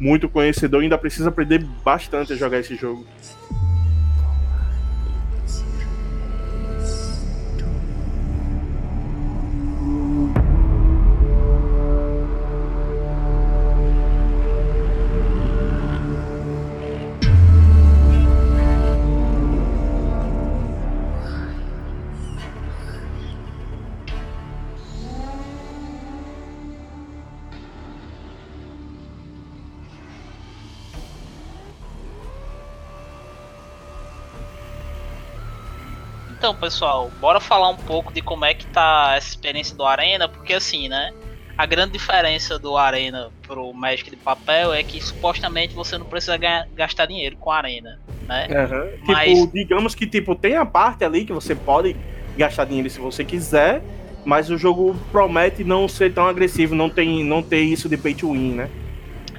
muito conhecedor, ainda preciso aprender bastante a jogar esse jogo. Pessoal, bora falar um pouco de como é que tá essa experiência do Arena, porque assim, né? A grande diferença do Arena pro Magic de papel é que supostamente você não precisa ganhar, gastar dinheiro com a Arena, né? Uhum. Mas... Tipo, digamos que tipo, tem a parte ali que você pode gastar dinheiro se você quiser, mas o jogo promete não ser tão agressivo, não tem não ter isso de pay to win, né?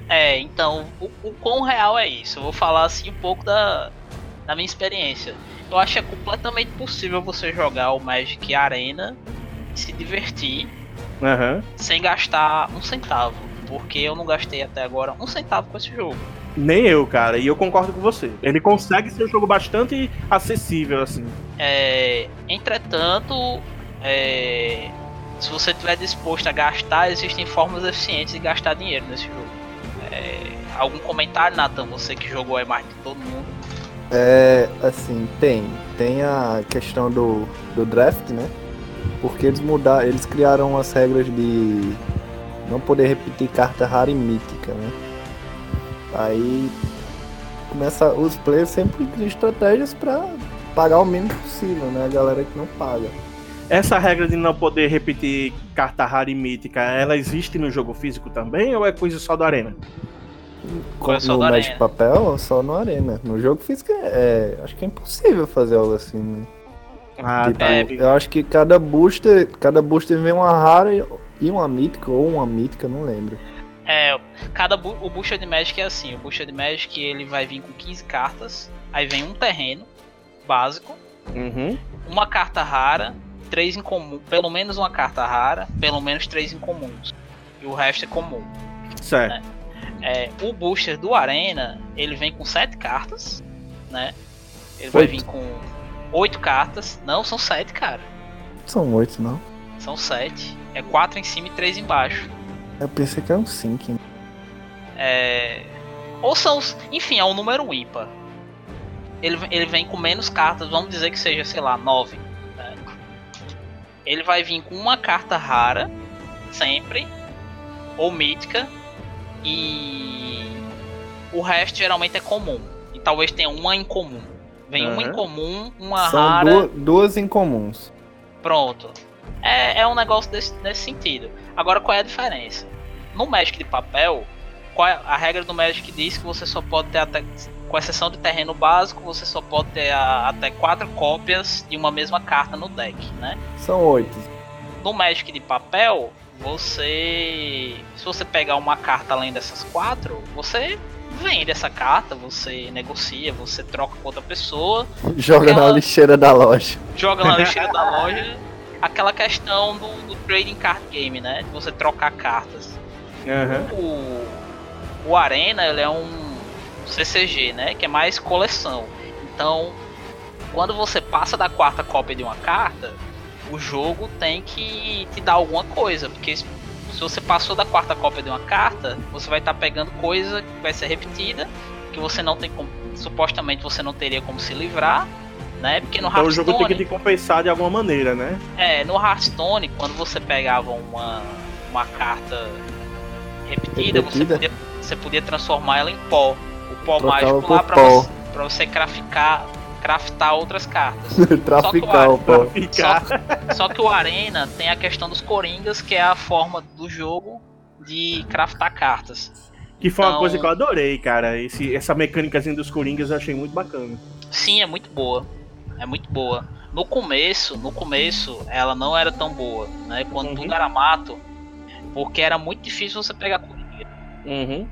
É, então, o, o quão real é isso? Eu vou falar assim um pouco da, da minha experiência eu acho que é completamente possível você jogar o Magic Arena e se divertir uhum. sem gastar um centavo. Porque eu não gastei até agora um centavo com esse jogo. Nem eu, cara, e eu concordo com você. Ele consegue ser um jogo bastante acessível, assim. É, entretanto, é, se você estiver disposto a gastar, existem formas eficientes de gastar dinheiro nesse jogo. É, algum comentário, Nathan? Você que jogou é mais de todo mundo. É, assim, tem. Tem a questão do, do draft, né? Porque eles mudaram, eles criaram as regras de não poder repetir carta rara e mítica, né? Aí começa os players sempre criam estratégias para pagar o mínimo possível, né? A galera que não paga. Essa regra de não poder repetir carta rara e mítica, ela existe no jogo físico também ou é coisa só da arena? Com, no Magic Papel ou só no Arena? No jogo físico é, é, Acho que é impossível fazer algo assim, né? Ah, Tipo, tá. eu acho que cada booster, cada booster vem uma rara e uma mítica, ou uma mítica, não lembro. É, cada bu o Booster de Magic é assim, o Booster de Magic ele vai vir com 15 cartas, aí vem um terreno básico, Uhum. uma carta rara, três incomum, pelo menos uma carta rara, pelo menos três incomuns. E o resto é comum. Certo. É, o booster do Arena, ele vem com sete cartas, né? Ele vai Oito. vir com oito cartas. Não, são sete, cara. São oito, não? São sete. É quatro em cima e três embaixo. Eu pensei que era um cinco. É... Ou são. Enfim, é um número ímpar. Ele, ele vem com menos cartas, vamos dizer que seja, sei lá, nove. né? Ele vai vir com uma carta rara, sempre, ou mítica, e o resto geralmente é comum. E talvez tenha uma em comum. Vem uma Aham. em comum, uma São rara. duas, duas incomuns. Pronto. É, é um negócio desse, nesse sentido. Agora, qual é a diferença? No Magic de papel, qual é- a regra do Magic diz que você só pode ter até. Com exceção de terreno básico, você só pode ter a- até quatro cópias de uma mesma carta no deck, né? São oito. No Magic de papel, você. Se você pegar uma carta além dessas quatro, você vende essa carta, você negocia, você troca com outra pessoa, Joga na Ela- lixeira da loja. joga na lixeira da <laughs> loja aquela questão do, do trading card game, né? De você trocar cartas. Aham. O, o Arena ele é um CCG, né? Que é mais coleção. Então, quando você passa da quarta cópia de uma carta, o jogo tem que te dar alguma coisa, porque se você passou da quarta cópia de uma carta, você vai estar pegando coisa que vai ser repetida, que você não tem como, supostamente você não teria como se livrar, né? Porque no Então o jogo tem que te compensar de alguma maneira, né? é, no Hearthstone, quando você pegava uma, uma carta repetida, Você, Repetida? podia, você podia transformar ela em pó. O pó Trocava mágico lá pra pó. você, pra você craftar, craftar outras cartas. <laughs> Traficar o Pra pó. ficar. Só que o Arena tem a questão dos Coringas, que é a forma do jogo de craftar cartas. Que foi uma Então- coisa que eu adorei, cara. Esse, essa mecânicazinha dos Coringas eu achei muito bacana. Sim, é muito boa. É muito boa. No começo, no começo, ela não era tão boa, né? Quando Uhum. tudo era mato, porque era muito difícil você pegar Coringa. Uhum.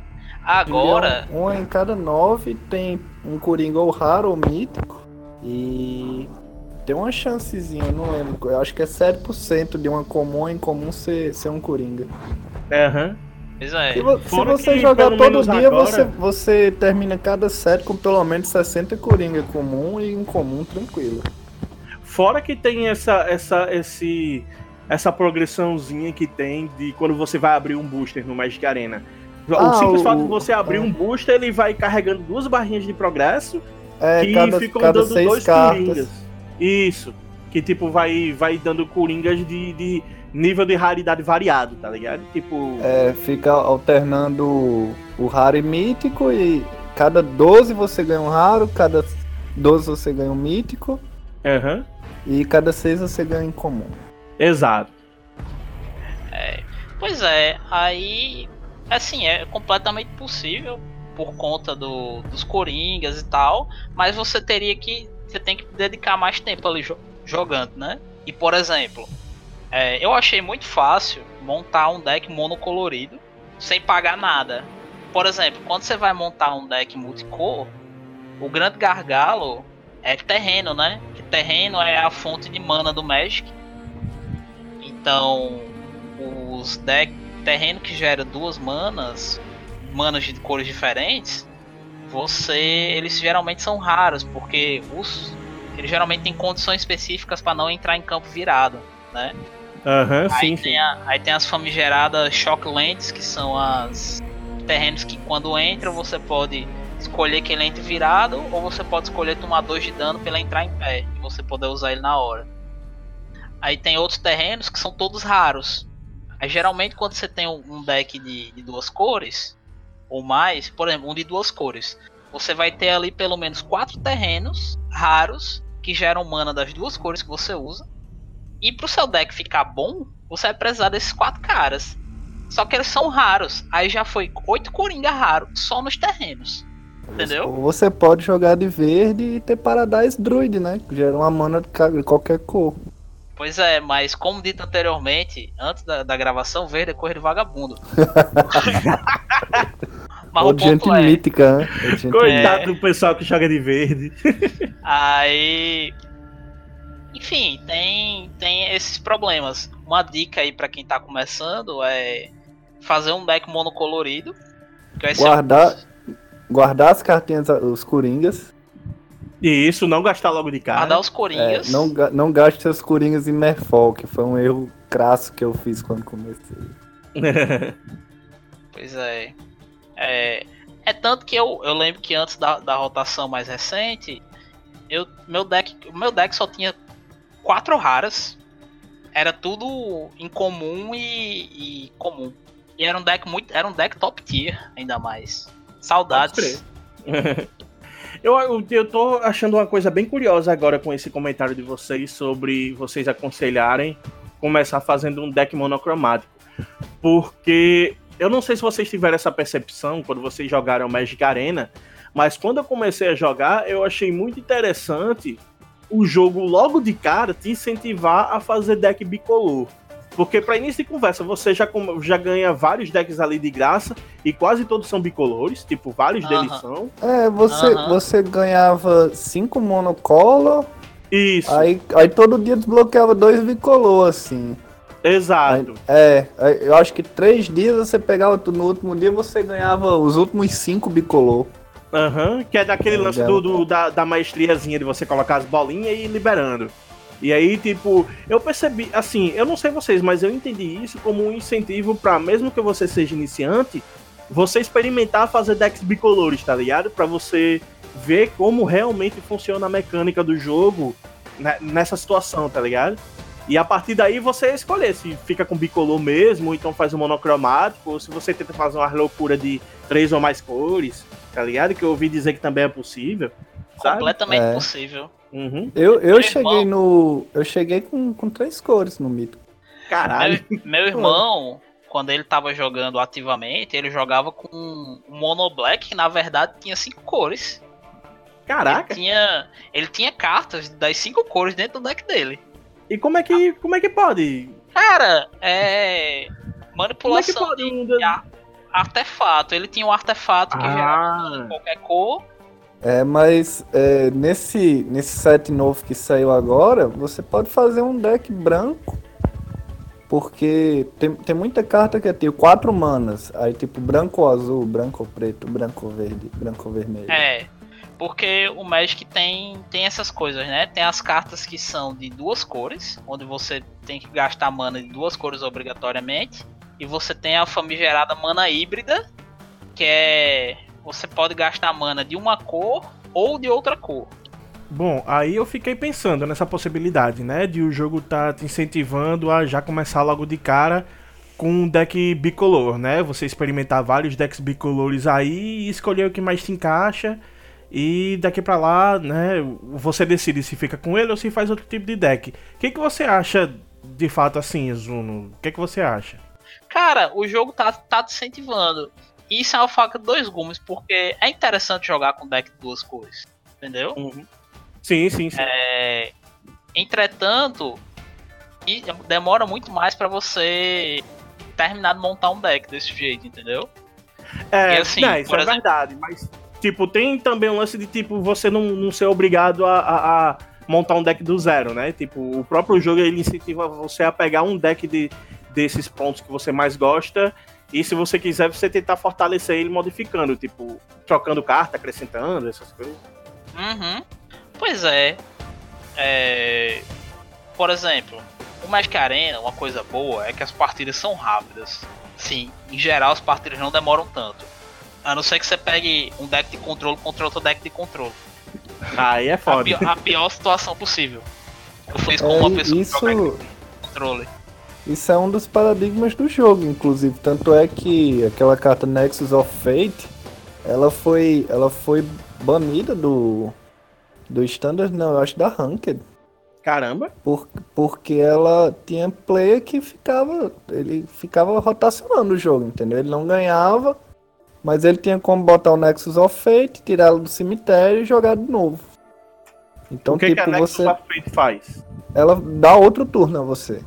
Agora, Um em cada nove tem um Coringa ou raro ou mítico. E tem uma chancezinha, eu não lembro. Eu acho que é 7% de uma comum em comum ser, ser um Coringa. Aham. pois é. Se, vo- se você que, jogar todo dia, agora- você, você termina cada set com pelo menos 60 Coringa comum e um comum tranquilo. Fora que tem essa, essa, esse, essa progressãozinha que tem de quando você vai abrir um booster no Magic Arena. O Ah, simples o- fato de você abrir é. um booster, ele vai carregando duas barrinhas de progresso É, que cada, ficam cada dando seis dois cartas. coringas. Isso. Que tipo, vai, vai dando coringas de, de nível de raridade variado, tá ligado? Tipo. É, fica alternando o- raro e mítico e cada 12 você ganha um raro, cada 12 você ganha um mítico Aham. e cada 6 você ganha em comum. Exato. Pois é, aí assim, é completamente possível por conta do, dos coringas e tal, mas você teria que você tem que dedicar mais tempo ali jo- jogando, né? E por exemplo, é, eu achei muito fácil montar um deck monocolorido sem pagar nada. Por exemplo, quando você vai montar um deck multicor, o grande gargalo é terreno, né? Que terreno é a fonte de mana do Magic. Então, os deck terreno que gera duas manas, manas de cores diferentes, você eles geralmente são raros porque os eles geralmente têm condições específicas para não entrar em campo virado, né? Aham, Aí sim, tem, a- aí tem as famigeradas Shocklands, que são as terrenos que quando entra você pode escolher que ele entre virado, ou você pode escolher tomar 2 de dano pra ele entrar em pé, e você poder usar ele na hora. Aí tem outros terrenos que são todos raros. Aí geralmente quando você tem um um deck de, de duas cores, ou mais, por exemplo, um de duas cores, você vai ter ali pelo menos quatro terrenos raros que geram mana das duas cores que você usa. E pro seu deck ficar bom, você vai precisar desses quatro caras. Só que eles são raros. Aí já foi oito coringa raro só nos terrenos. Entendeu? Você pode jogar de verde e ter Paradise Druid, né? Que gera uma mana de qualquer cor. Pois é, mas como dito anteriormente, antes da, da gravação, verde é cor de vagabundo. <laughs> mas Ou o gente é... mítica, né? Coitado é... do pessoal que joga de verde. <laughs> Aí. Enfim, tem, tem esses problemas. Uma dica aí para quem tá começando é fazer um deck monocolorido. Guardar, guardar as cartinhas, os coringas. Isso, não gastar logo de cara. Guardar os coringas. É, não, não gaste seus coringas em Merfolk, que foi um erro crasso que eu fiz quando comecei. <laughs> pois é. é. É tanto que eu, eu lembro que antes da, da rotação mais recente, eu, meu deck, meu deck só tinha quatro raras. Era tudo incomum e, e comum. E era um deck muito. Era um deck top tier, ainda mais. Saudades. <laughs> eu, eu, eu tô achando uma coisa bem curiosa agora com esse comentário de vocês sobre vocês aconselharem começar fazendo um deck monocromático. Porque eu não sei se vocês tiveram essa percepção quando vocês jogaram Magic Arena, mas quando eu comecei a jogar, eu achei muito interessante o jogo logo de cara te incentivar a fazer deck bicolor. Porque para início de conversa, você já, já ganha vários decks ali de graça e quase todos são bicolores, tipo, vários uh -huh. deles são. É, você, uh -huh. você ganhava cinco monocolor. Isso. Aí, aí todo dia desbloqueava dois bicolor, assim. Exato. É, eu acho que três dias você pegava tudo, no último dia você ganhava os últimos cinco bicolor. Aham, uhum, que é daquele é, lance do, do, da, da maestriazinha de você colocar as bolinhas e ir liberando. E aí, tipo, eu percebi, assim, eu não sei vocês, mas eu entendi isso como um incentivo para mesmo que você seja iniciante, você experimentar fazer decks bicolores, tá ligado? Para você ver como realmente funciona a mecânica do jogo nessa situação, tá ligado? E a partir daí você escolher se fica com bicolor mesmo, ou então faz um monocromático, ou se você tenta fazer uma loucura de três ou mais cores, tá ligado? Que eu ouvi dizer que também é possível. Completamente é. possível. Uhum. Eu, eu cheguei no. Eu cheguei com, com três cores no mito. Caralho. Meu, meu irmão, quando ele tava jogando ativamente, ele jogava com um Mono Black que na verdade tinha cinco cores. Caraca! Ele tinha, ele tinha cartas das cinco cores dentro do deck dele. E como é que, como é que pode? Cara, é. Manipulação como é que pode? de artefato. Ele tinha um artefato que ah. qualquer cor é, mas é, nesse, nesse set novo que saiu agora, você pode fazer um deck branco. Porque tem, tem muita carta que é tipo quatro manas. Aí tipo branco ou azul, branco ou preto, branco ou verde, branco ou vermelho. É. Porque o Magic tem, tem essas coisas, né? Tem as cartas que são de duas cores, onde você tem que gastar mana de duas cores obrigatoriamente. E você tem a famigerada mana híbrida, que é você pode gastar mana de uma cor ou de outra cor. Bom, aí eu fiquei pensando nessa possibilidade, né? De o jogo tá te incentivando a já começar logo de cara com um deck bicolor, né? Você experimentar vários decks bicolores aí e escolher o que mais te encaixa. E daqui pra lá, né? Você decide se fica com ele ou se faz outro tipo de deck. O que, que você acha de fato assim, Zuno? O que, que você acha? Cara, o jogo tá, tá te incentivando isso é uma faca de dois gumes, porque é interessante jogar com deck de duas cores. Entendeu? Uhum. Sim, sim, sim. É... Entretanto, demora muito mais para você terminar de montar um deck desse jeito, entendeu? É, e assim, não, isso é verdade, mas tipo, tem também um lance de tipo, você não, não ser obrigado a, a, a, montar um deck do zero, né? Tipo, o próprio jogo ele incentiva você a pegar um deck de, desses pontos que você mais gosta e se você quiser, você tentar fortalecer ele modificando, tipo, trocando carta, acrescentando, essas coisas. Uhum. Pois é. é. Por exemplo, o Magic Arena, uma coisa boa é que as partidas são rápidas. Sim, em geral as partidas não demoram tanto. A não ser que você pegue um deck de controle contra outro deck de controle. Aí é foda. A pior, a pior situação possível. Eu fiz com é, uma pessoa isso... que controle. Isso é um dos paradigmas do jogo, inclusive. Tanto é que aquela carta Nexus of Fate, ela foi, ela foi banida do do Standard, não, eu acho da Ranked. Caramba! Por, porque ela tinha player que ficava, ele ficava rotacionando o jogo, entendeu? Ele não ganhava Mas ele tinha como botar o Nexus of Fate, tirá-lo do cemitério e jogar de novo. Então, o que, tipo, que a Nexus você. of Fate faz? Ela dá outro turno a você.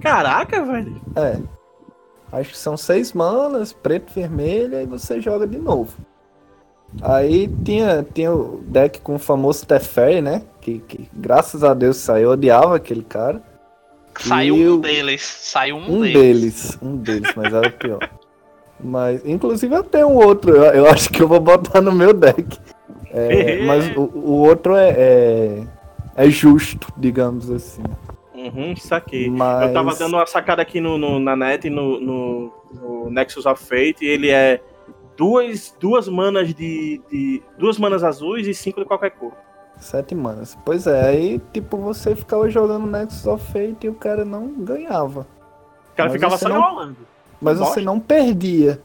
Caraca, velho. É. Acho que são seis manas, preto, vermelha, e você joga de novo. Aí tinha, tinha o deck com o famoso Teferi, né? Que, que graças a Deus saiu, eu odiava aquele cara. Saiu E um o- deles. Saiu um, Um deles. deles, um deles, mas era o pior. Mas, inclusive, eu tenho um outro, eu, eu acho que eu vou botar no meu deck. É, <laughs> mas o, o outro é, é, é justo, digamos assim. Uhum, saquei. Mas... Eu tava dando uma sacada aqui no, no- na net, no, no, no Nexus of Fate, e ele é duas, duas manas de, de. duas manas azuis e cinco de qualquer cor. Sete manas. Pois é, aí tipo você ficava jogando Nexus of Fate e o cara não ganhava. O cara Mas ficava só não- enrolando. Mas Bosta. você não perdia.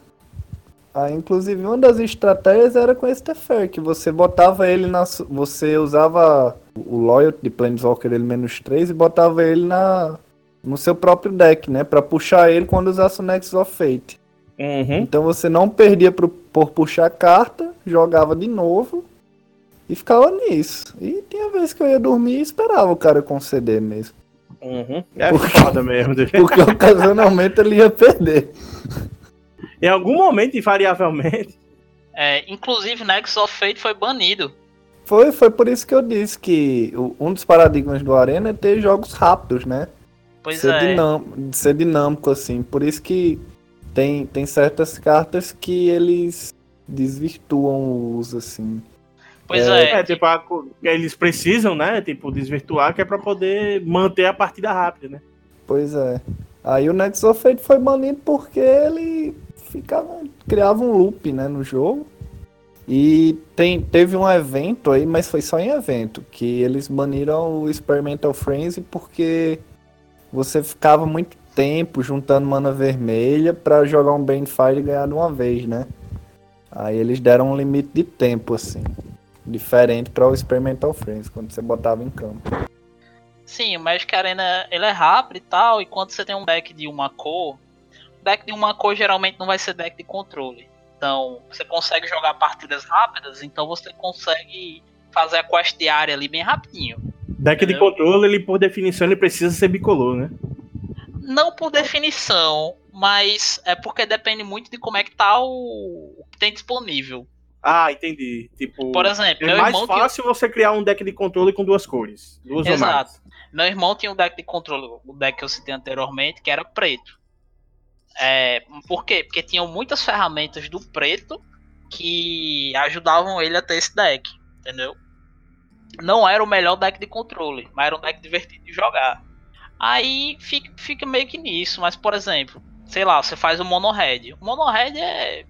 Ah, inclusive uma das estratégias era com esse Tefer, que você botava ele na. Você usava o Loyalty de Planeswalker ele menos 3 e botava ele na. No seu próprio deck, né? Pra puxar ele quando usasse o Nexus of Fate. Uhum. Então você não perdia pro- por puxar carta, jogava de novo e ficava nisso. E tinha vezes que eu ia dormir e esperava o cara conceder mesmo. Uhum. É Por- foda mesmo. <laughs> Porque ocasionalmente ele ia perder. Em algum momento, invariavelmente. <laughs> É, inclusive, Nexus of Fate foi banido. Foi, foi por isso que eu disse que o- um dos paradigmas do Arena é ter jogos rápidos, né? Pois ser, é. dinam- ser dinâmico, assim. Por isso que tem, tem certas cartas que eles desvirtuam o uso, assim. Pois É. é. É, tipo, a eles precisam, né? Tipo, desvirtuar, que é pra poder manter a partida rápida, né? Pois é. Aí o Nexus of Fate foi banido porque ele ficava, criava um loop, né, no jogo. E tem, teve um evento aí, mas foi só em evento, que eles baniram o Experimental Frenzy porque você ficava muito tempo juntando mana vermelha pra jogar um Banefire e ganhar de uma vez, né? Aí eles deram um limite de tempo, assim. Diferente para o Experimental Frenzy, quando você botava em campo. Sim, o Magic Arena ele é rápido e tal, e quando você tem um deck de uma cor, deck de uma cor geralmente não vai ser deck de controle. Então, você consegue jogar partidas rápidas, então você consegue fazer a quest diária ali bem rapidinho. Deck de Entendeu? controle, ele por definição, ele precisa ser bicolor, né? Não por definição, mas é porque depende muito de como é que tá o, o que tem disponível. Ah, entendi. Tipo, Por exemplo, é mais irmão, tinha, fácil você criar um deck de controle com duas cores. Duas Exato. meu irmão tinha um deck de controle, o deck que eu citei anteriormente, que era preto. É, por quê? Porque tinham muitas ferramentas do preto que ajudavam ele a ter esse deck, entendeu? Não era o melhor deck de controle, mas era um deck divertido de jogar. Aí fica, fica meio que nisso, mas por exemplo, sei lá, você faz o mono red. O mono red é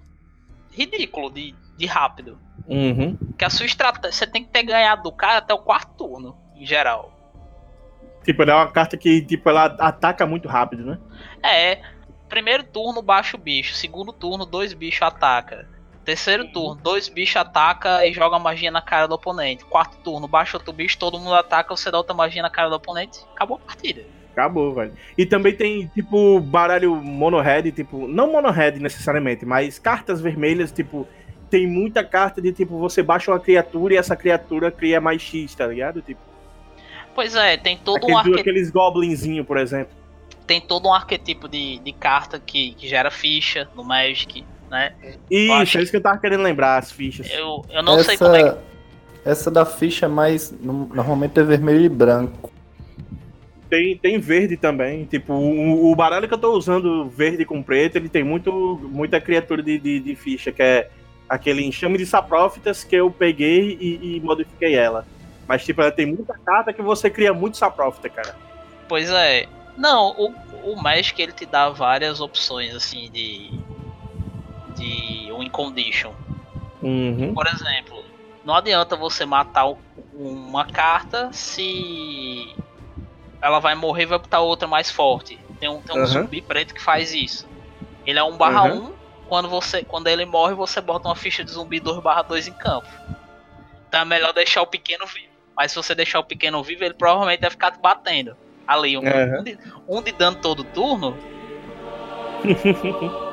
ridículo de, de rápido. Uhum. Porque a sua estratégia, você tem que ter ganhado do cara até o quarto turno, em geral. Tipo, ela é uma carta que, tipo, ela ataca muito rápido, né? É, primeiro turno baixa o bicho, segundo turno dois bichos ataca. Terceiro turno, dois bichos ataca e joga magia na cara do oponente. Quarto turno, baixa outro bicho, todo mundo ataca, você dá outra magia na cara do oponente, acabou a partida. Acabou, velho. E também tem, tipo, baralho mono-red, tipo, não mono-red necessariamente, mas cartas vermelhas, tipo, tem muita carta de, tipo, você baixa uma criatura e essa criatura cria mais X, tá ligado? Tipo, Pois é, tem todo aquele- um arquetipo, aqueles goblinzinho, por exemplo. Tem todo um arquetipo de, de carta que, que gera ficha no Magic, né? Isso, acho é isso que eu tava querendo lembrar, as fichas. Eu, eu não sei como é que. essa, essa da ficha é mais. no- Normalmente é vermelho e branco. Tem, tem verde também. Tipo, o, o baralho que eu tô usando, verde com preto, ele tem muito, muita criatura de, de, de ficha, que é aquele enxame de saprófitas que eu peguei e, e modifiquei ela. Mas, tipo, ela tem muita carta que você cria muito saprófita, cara. Pois é. Não, o, o Magic ele te dá várias opções assim de. de win condition. Uhum. Por exemplo, não adianta você matar uma carta se ela vai morrer e vai botar outra mais forte. Tem um, tem um Aham. zumbi preto que faz isso. Ele é 1 barra Uhum. 1, quando, você, quando ele morre, você bota uma ficha de zumbi 2 barra 2 em campo. Então é melhor deixar o pequeno vivo. Mas se você deixar o pequeno vivo, ele provavelmente vai ficar te batendo. Ali, um, Aham. um, de, um de dano todo turno, <laughs>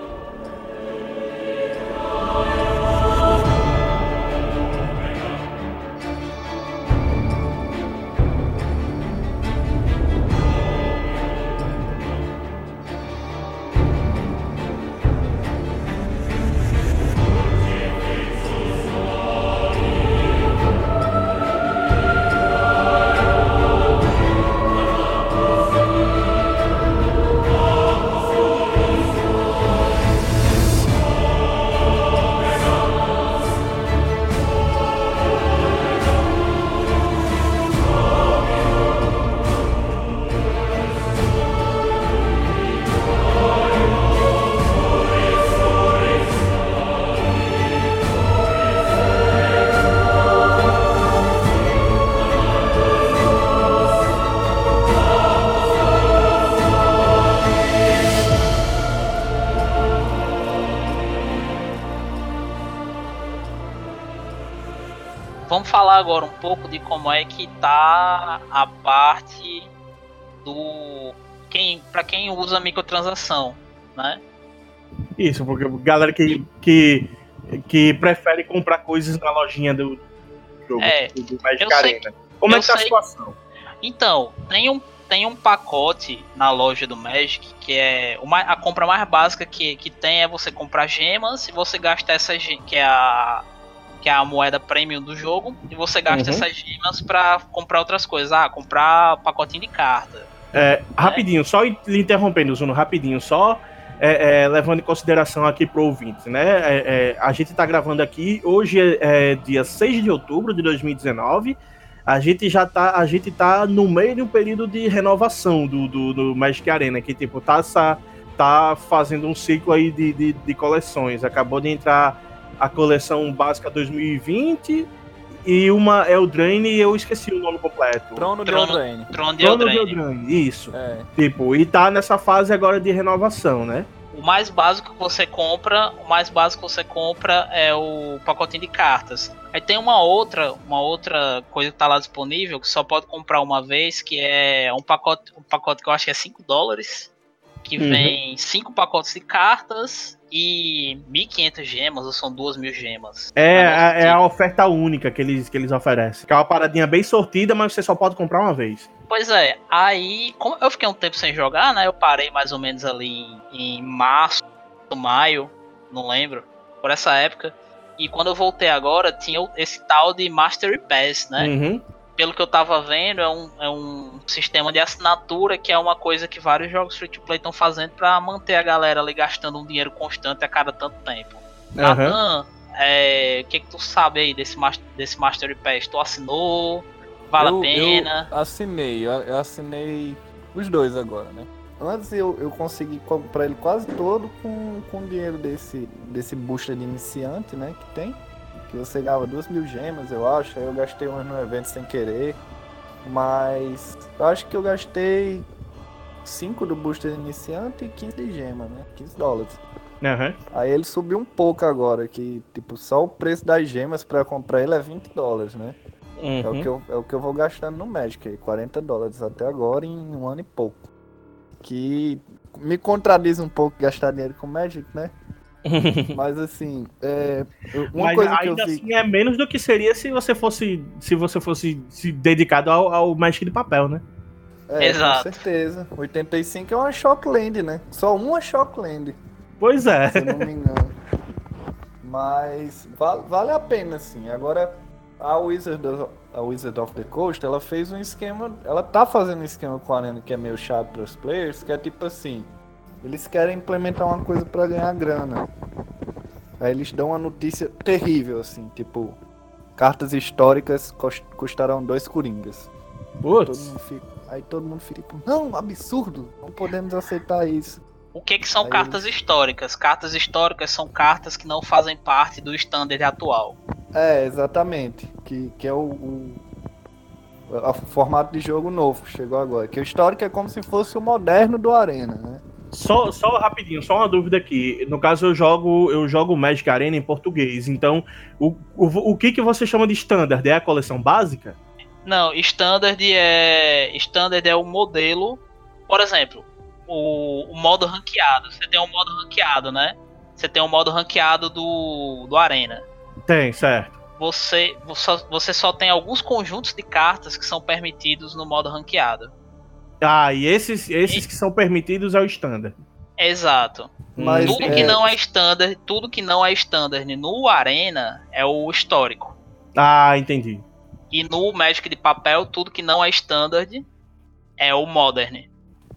um pouco de como é que tá a parte do quem para quem usa microtransação, né? Isso, porque galera que, que, que prefere comprar coisas na lojinha do jogo, É, do Magic Arena. Como é que tá a situação? Então, tem um, tem um pacote na loja do Magic que é uma, a compra mais básica que, que tem é você comprar gemas e você gasta essas ge- que é a que é a moeda premium do jogo e você gasta Uhum. essas gemas pra comprar outras coisas. Ah, comprar pacotinho de carta. É, rapidinho, só interrompendo, Zuno, rapidinho, só é, é, levando em consideração aqui pro ouvinte, né? é, é, a gente tá gravando aqui, hoje é, é dia 6 de outubro de 2019. A gente já tá, a gente tá no meio de um período de renovação do, do, do Magic Arena, que tipo, tá, essa- tá fazendo um ciclo aí de, de, de coleções. Acabou de entrar a coleção básica 2020 e uma Eldraine, e eu esqueci o nome completo. Trono de Trono. Eldraine. Trono de Trono de Eldraine. Eldraine, isso. É. Tipo, e tá nessa fase agora de renovação, né? O mais básico que você compra, o mais básico que você compra é o pacotinho de cartas. Aí tem uma outra, uma outra coisa que tá lá disponível que só pode comprar uma vez, que é um pacote, um pacote que eu acho que é 5 dólares, que Uhum. vem cinco pacotes de cartas e 1.500 gemas, ou são 2.000 gemas. É, a, é a assim. oferta única que eles, que eles oferecem. Que é uma paradinha bem sortida, mas você só pode comprar uma vez. Pois é, aí, como eu fiquei um tempo sem jogar, né? Eu parei mais ou menos ali em, em março, maio, não lembro, por essa época. E quando eu voltei agora, tinha esse tal de Mastery Pass, né? Uhum. Pelo que eu tava vendo, é um, é um sistema de assinatura que é uma coisa que vários jogos free to play estão fazendo pra manter a galera ali gastando um dinheiro constante a cada tanto tempo. Aham. Natan, é, o que, que tu sabe aí desse, desse Mastery Pass? Tu assinou? Vale eu, a pena? Eu assinei, eu, eu assinei os dois agora, né? Antes eu, eu consegui comprar ele quase todo com, com dinheiro desse, desse booster de iniciante, né? Que tem. Que você ganhava duas mil gemas, eu acho. Aí eu gastei umas no evento sem querer. Mas eu acho que eu gastei 5 do booster iniciante e 15 de gema, né? 15 dólares. Aham. Aí ele subiu um pouco agora, que tipo, só o preço das gemas pra comprar ele é 20 dólares, né? É, o Uhum. que eu, é o que eu vou gastando no Magic, aí, 40 dólares até agora em um ano e pouco. Que me contradiz um pouco gastar dinheiro com Magic, né? <laughs> Mas assim, é, uma Mas coisa que eu ainda vi. assim é menos do que seria se você fosse se você fosse se dedicado ao, ao Magic de papel, né? É, Exato. Com certeza. 85 é uma Shockland, né? Só uma Shockland, Pois é. se não me engano. Mas va- vale a pena, assim. Agora, a Wizard, of, a Wizard of the Coast, ela fez um esquema. Ela tá fazendo um esquema com a Arena que é meio chato para os players, que é tipo assim. Eles querem implementar uma coisa para ganhar grana. Aí eles dão uma notícia terrível, assim, tipo. Cartas históricas cus- custarão dois coringas. Putz. aí todo mundo fica tipo, não, absurdo, não podemos aceitar isso. O que, que são Aí cartas históricas? Cartas históricas são cartas que não fazem parte do standard atual. É, exatamente. Que, que é o, o, o formato de jogo novo que chegou agora. Que o histórico é como se fosse o moderno do Arena, né? Só, só rapidinho, só uma dúvida aqui. No caso, eu jogo eu jogo Magic Arena em português. Então, o, o, o que, que você chama de standard? É a coleção básica? Não, standard é. Standard é o modelo. Por exemplo, o, o modo ranqueado. Você tem um modo ranqueado, né? Você tem um modo ranqueado do, do Arena. Tem, certo. Você, você, você só tem alguns conjuntos de cartas que são permitidos no modo ranqueado. Ah, e esses, esses que são permitidos é o standard. Exato. Mas Tudo é, que não é standard, tudo que não é standard no Arena é o histórico. Ah, entendi. E no Magic de papel, tudo que não é standard é o Modern.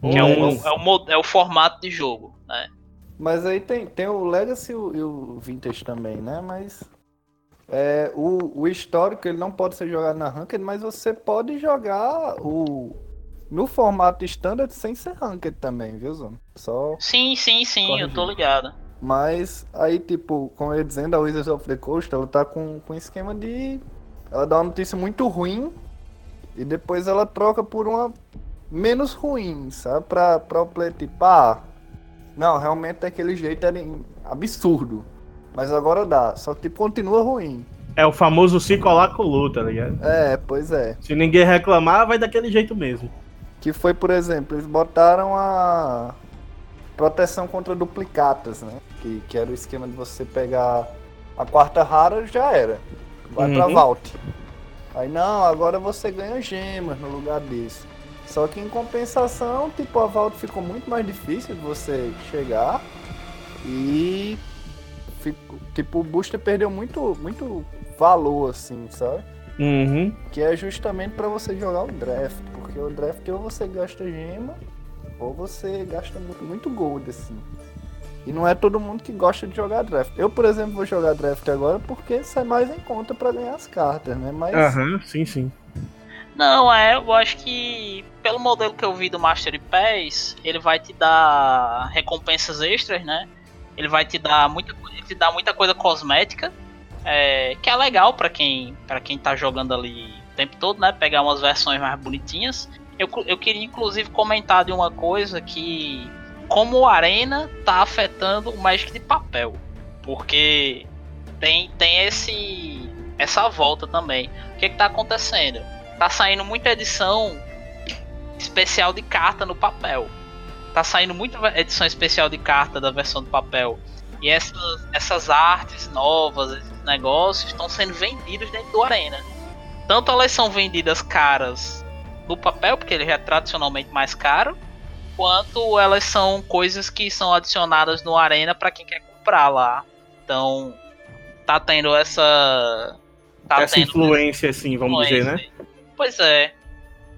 Que é, Hum. o, é, o, é o formato de jogo, né? Mas aí tem, tem o Legacy e o, e o Vintage também, né? Mas é, o, o histórico ele não pode ser jogado na Ranked, mas você pode jogar o no formato standard sem ser Ranked também, viu, Zona? Só Sim, sim, sim, eu tô ligado. Mas aí, tipo, como eu ia dizendo, a Wizards of the Coast, ela tá com, com um esquema de. Ela dá uma notícia muito ruim e depois ela troca por uma menos ruim, sabe? Pra, pra o player, tipo, ah, não, realmente daquele jeito era absurdo. Mas agora dá, só que tipo, continua ruim. É o famoso se colar colou, tá ligado? É, pois é. Se ninguém reclamar, vai daquele jeito mesmo. Que foi, por exemplo, eles botaram a proteção contra duplicatas, né? Que, que era o esquema de você pegar a quarta rara já era. Vai pra Uhum. Vault. Aí não, agora você ganha gemas no lugar disso. Só que em compensação, tipo, a Vault ficou muito mais difícil de você chegar. E tipo, o booster perdeu muito, muito valor, assim, sabe? Uhum. Que é justamente pra você jogar o draft. Porque o draft ou você gasta gema, ou você gasta muito, muito gold, assim. E não é todo mundo que gosta de jogar draft. Eu, por exemplo, vou jogar draft agora porque sai mais em conta pra ganhar as cartas, né? Mas Aham, sim, sim. Não, é, eu acho que pelo modelo que eu vi do Master Pass, ele vai te dar recompensas extras, né? Ele vai te dar muita, te dá muita coisa cosmética, é, que é legal pra quem, para quem tá jogando ali o tempo todo, né? Pegar umas versões mais bonitinhas. Eu, eu queria inclusive comentar de uma coisa que como o Arena tá afetando o Magic de papel, porque tem tem esse essa volta também. O que que tá acontecendo? tá saindo muita edição especial de carta no papel. Tá saindo muita edição especial de carta da versão do papel. E essas, essas artes novas, esses negócios, estão sendo vendidos dentro do Arena. Tanto elas são vendidas caras no papel, porque ele já é tradicionalmente mais caro, quanto elas são coisas que são adicionadas no Arena para quem quer comprar lá. Então, tá tendo essa. Tá Essa tendo influência, assim, vamos dizer, né? influência. Pois é.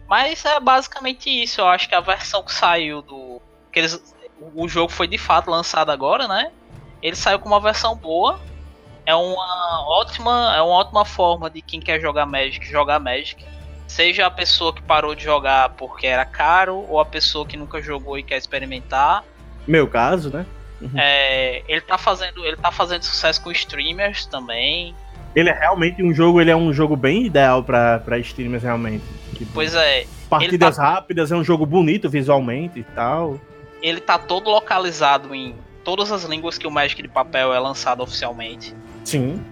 Mas é basicamente isso. Eu acho que a versão que saiu do. Que eles, o jogo foi de fato lançado agora, né? Ele saiu com uma versão boa. É uma ótima, é uma ótima forma de quem quer jogar Magic jogar Magic. Seja a pessoa que parou de jogar porque era caro, ou a pessoa que nunca jogou e quer experimentar. Meu caso, né? É, ele tá fazendo, ele tá fazendo sucesso com streamers também. Ele é realmente um jogo, ele é um jogo bem ideal pra, pra streamers, realmente. Tipo, Pois é, partidas tá- rápidas, é um jogo bonito visualmente e tal. ele tá todo localizado em todas as línguas que o Magic de papel é lançado oficialmente. Sim.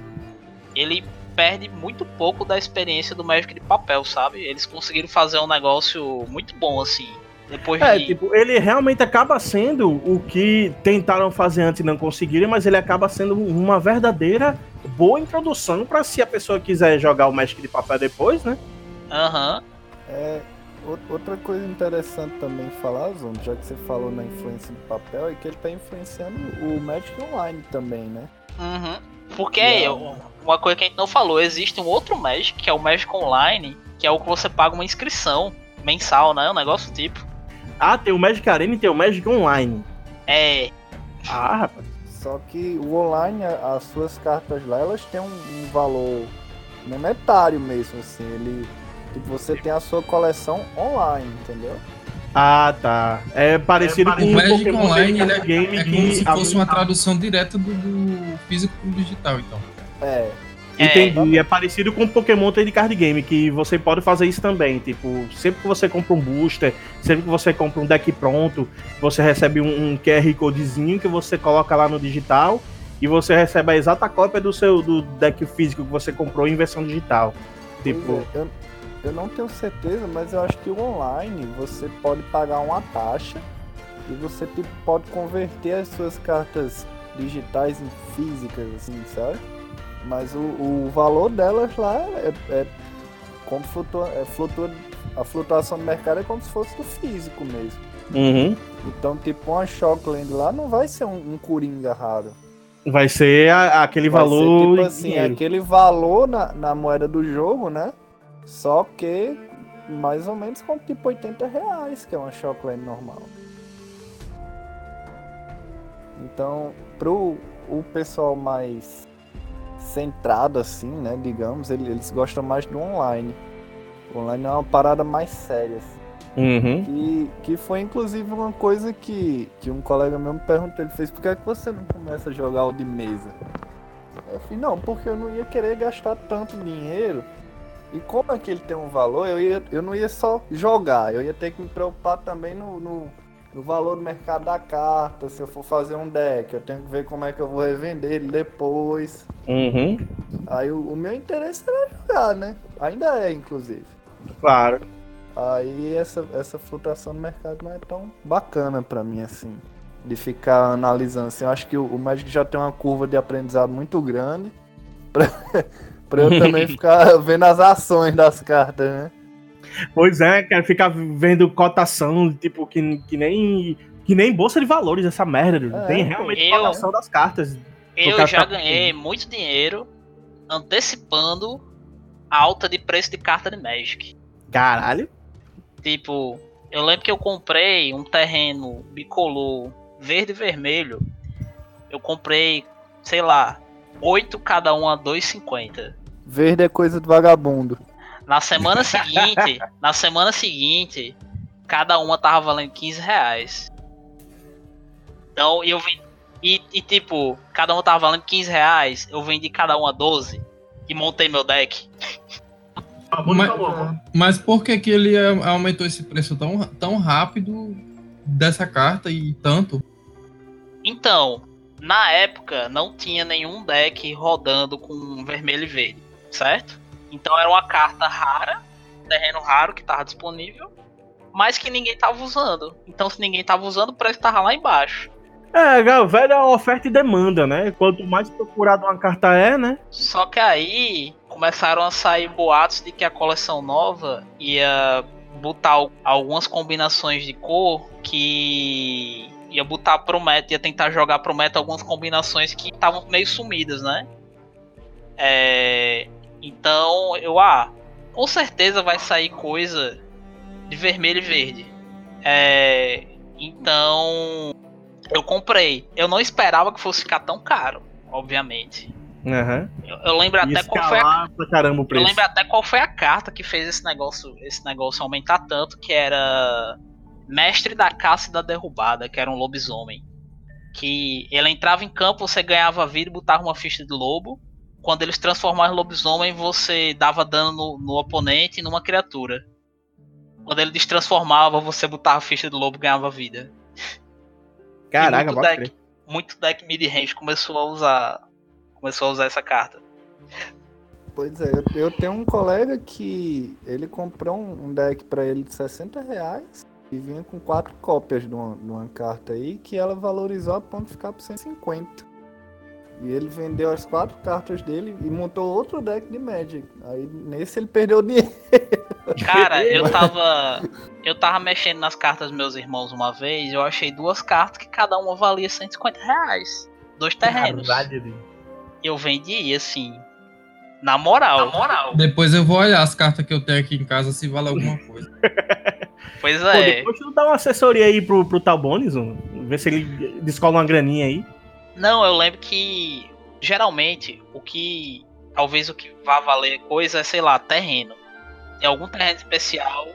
Ele perde muito pouco da experiência do Magic de papel, sabe? Eles conseguiram fazer um negócio muito bom assim. Depois É, de tipo, ele realmente acaba sendo o que tentaram fazer antes e não conseguiram, mas ele acaba sendo uma verdadeira boa introdução pra se a pessoa quiser jogar o Magic de papel depois, né? Aham. É, ou- outra coisa interessante também falar, Zondo, já que você falou na influência do papel, é que ele tá influenciando o Magic Online também, né? Uhum. Porque Legal. uma coisa que a gente não falou, existe um outro Magic, que é o Magic Online, que é o que você paga uma inscrição mensal, né? Um negócio tipo. Ah, tem o Magic Arena e tem o Magic Online. É. Ah, rapaz. Só que o online, a- as suas cartas lá, elas têm um, um valor monetário mesmo, assim. Ele, tipo, você tem a sua coleção online, entendeu? Ah, tá. É parecido com O Magic Pokémon Online ele Card Game é, é que como se a- fosse uma tradução direta do, do físico pro digital, então. É, Entendi. É parecido com o Pokémon Trade Card Game, que você pode fazer isso também. Tipo, sempre que você compra um booster, sempre que você compra um deck pronto, você recebe um, um QR Codezinho que você coloca lá no digital e você recebe a exata cópia do seu do deck físico que você comprou em versão digital. Tipo, é, eu, eu não tenho certeza, mas eu acho que o online você pode pagar uma taxa e você tipo, pode converter as suas cartas digitais em físicas, assim, sabe? Mas o, o valor delas lá é, é como flutua, é flutua, a flutuação do mercado é como se fosse do físico mesmo. uhum. Então, tipo, uma Shockland lá não vai ser um, um Coringa raro. vai ser a- aquele Vai ser, valor. tipo em assim, dinheiro. aquele valor na, na moeda do jogo, né? Só que mais ou menos com tipo 80 reais, que é uma Shockland normal. Então, pro o pessoal mais centrado assim, né, digamos, ele- eles gostam mais do online. O online é uma parada mais séria. assim. Uhum. Que, que foi inclusive uma coisa que, que um colega meu me perguntou, ele fez, por que, é que você não começa a jogar o de mesa? Eu falei, não, porque eu não ia querer gastar tanto dinheiro. E como aquele tem um valor, eu, ia, eu não ia só jogar, eu ia ter que me preocupar também no, no, do valor do mercado da carta. Se eu for fazer um deck, eu tenho que ver como é que eu vou revender ele depois. Uhum. Aí o, o meu interesse era jogar, né? Ainda é, inclusive. Claro. Aí essa, essa flutuação no mercado não é tão bacana pra mim assim. De ficar analisando. Assim, eu acho que o, o Magic já tem uma curva de aprendizado muito grande. <laughs> Pra, pra eu também <laughs> ficar vendo as ações das cartas, né? Pois é, cara, ficar vendo cotação, tipo, que, que nem. Que nem bolsa de valores, essa merda. É, tem realmente eu- cotação das cartas. Eu já tá ganhei muito dinheiro antecipando a alta de preço de carta de Magic. Caralho. Tipo, eu lembro que eu comprei um terreno bicolor verde e vermelho. Eu comprei, sei lá, 8 cada um a 2,50. Verde é coisa do vagabundo. Na semana seguinte, <laughs> na semana seguinte, cada uma tava valendo 15 reais. Então eu vendi. E, e, tipo, cada uma tava valendo 15 reais, eu vendi cada uma 12 e montei meu deck. Mas, mas por que, que ele eh, aumentou esse preço tão, tão rápido dessa carta e tanto? Então, na época não tinha nenhum deck rodando com vermelho e verde, certo? Então era uma carta rara, terreno raro que tava disponível, mas que ninguém tava usando. Então se ninguém tava usando, o preço tava lá embaixo. É, velho, é oferta e demanda, né? Quanto mais procurada uma carta é, né? Só que aí começaram a sair boatos de que a coleção nova ia botar al- algumas combinações de cor que ia botar pro meta, ia tentar jogar pro meta algumas combinações que estavam meio sumidas, né? É, então eu, ah, com certeza vai sair coisa de vermelho e verde. É, então eu comprei. Eu não esperava que fosse ficar tão caro, obviamente. Aham. Eu, eu lembro até qual foi a caramba o eu preço. lembro até qual foi a carta que fez esse negócio, esse negócio aumentar tanto, que era Mestre da Caça e da Derrubada, que era um lobisomem. Que ele entrava em campo, você ganhava vida e botava uma ficha de lobo. Quando eles transformavam em lobisomem, você dava dano no, no oponente e numa criatura. Quando ele destransformava, você botava a ficha de lobo e ganhava vida. <laughs> Caraca, muito deck, muito deck mid-range começou a usar. Começou a usar essa carta. Pois é, eu, tenho um colega que ele comprou um, um deck pra ele de 60 reais e vinha com quatro cópias de uma, de uma carta aí que ela valorizou a ponto de ficar por 150. E ele vendeu as quatro cartas dele e montou outro deck de Magic. Aí nesse ele perdeu dinheiro. Cara, eu <laughs> tava. Eu tava mexendo nas cartas dos meus irmãos uma vez, eu achei duas cartas que cada uma valia 150 reais. Dois terrenos. Caralho. Eu vendi assim. Na moral. Na moral. Depois eu vou olhar as cartas que eu tenho aqui em casa se vale alguma coisa. <laughs> Pois Pô, é. depois tu dá uma assessoria aí pro, pro Talbones, ver se ele descola uma graninha aí. Não, eu lembro que geralmente o que. Talvez o que vá valer coisa é, sei lá, terreno. Tem algum terreno especial,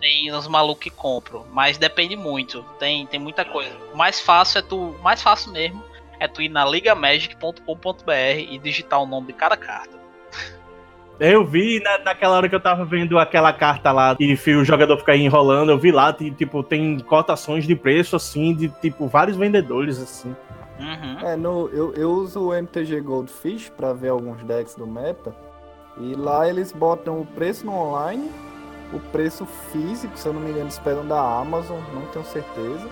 tem os malucos que compram. Mas depende muito. Tem, tem muita coisa. O mais fácil é tu. o Mais fácil mesmo é tu ir na ligamagic.com.br e digitar o nome de cada carta. Eu vi na, naquela hora que eu tava vendo aquela carta lá e o jogador ficar enrolando, eu vi lá, tem, tipo, tem cotações de preço assim, de tipo, vários vendedores assim. Uhum. É, no, eu, eu uso o MTG Goldfish pra ver alguns decks do meta. E lá eles botam o preço no online, o preço físico, se eu não me engano, eles pegam da Amazon, não tenho certeza.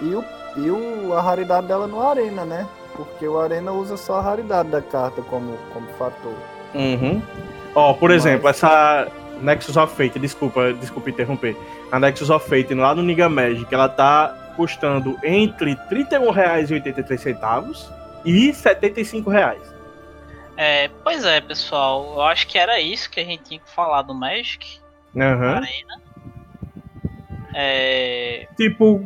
E, o, e o, a raridade dela no Arena, né? Porque o Arena usa só a raridade da carta como, como fator. Uhum. Ó, por Mas- exemplo, essa Nexus of Fate, desculpa, desculpa interromper. A Nexus of Fate lá no Niga Magic, ela tá custando entre R$ 31,83 e 75 reais. É, pois é, pessoal. Eu acho que era isso que a gente tinha que falar do Magic. Aham. Arena. É, Tipo,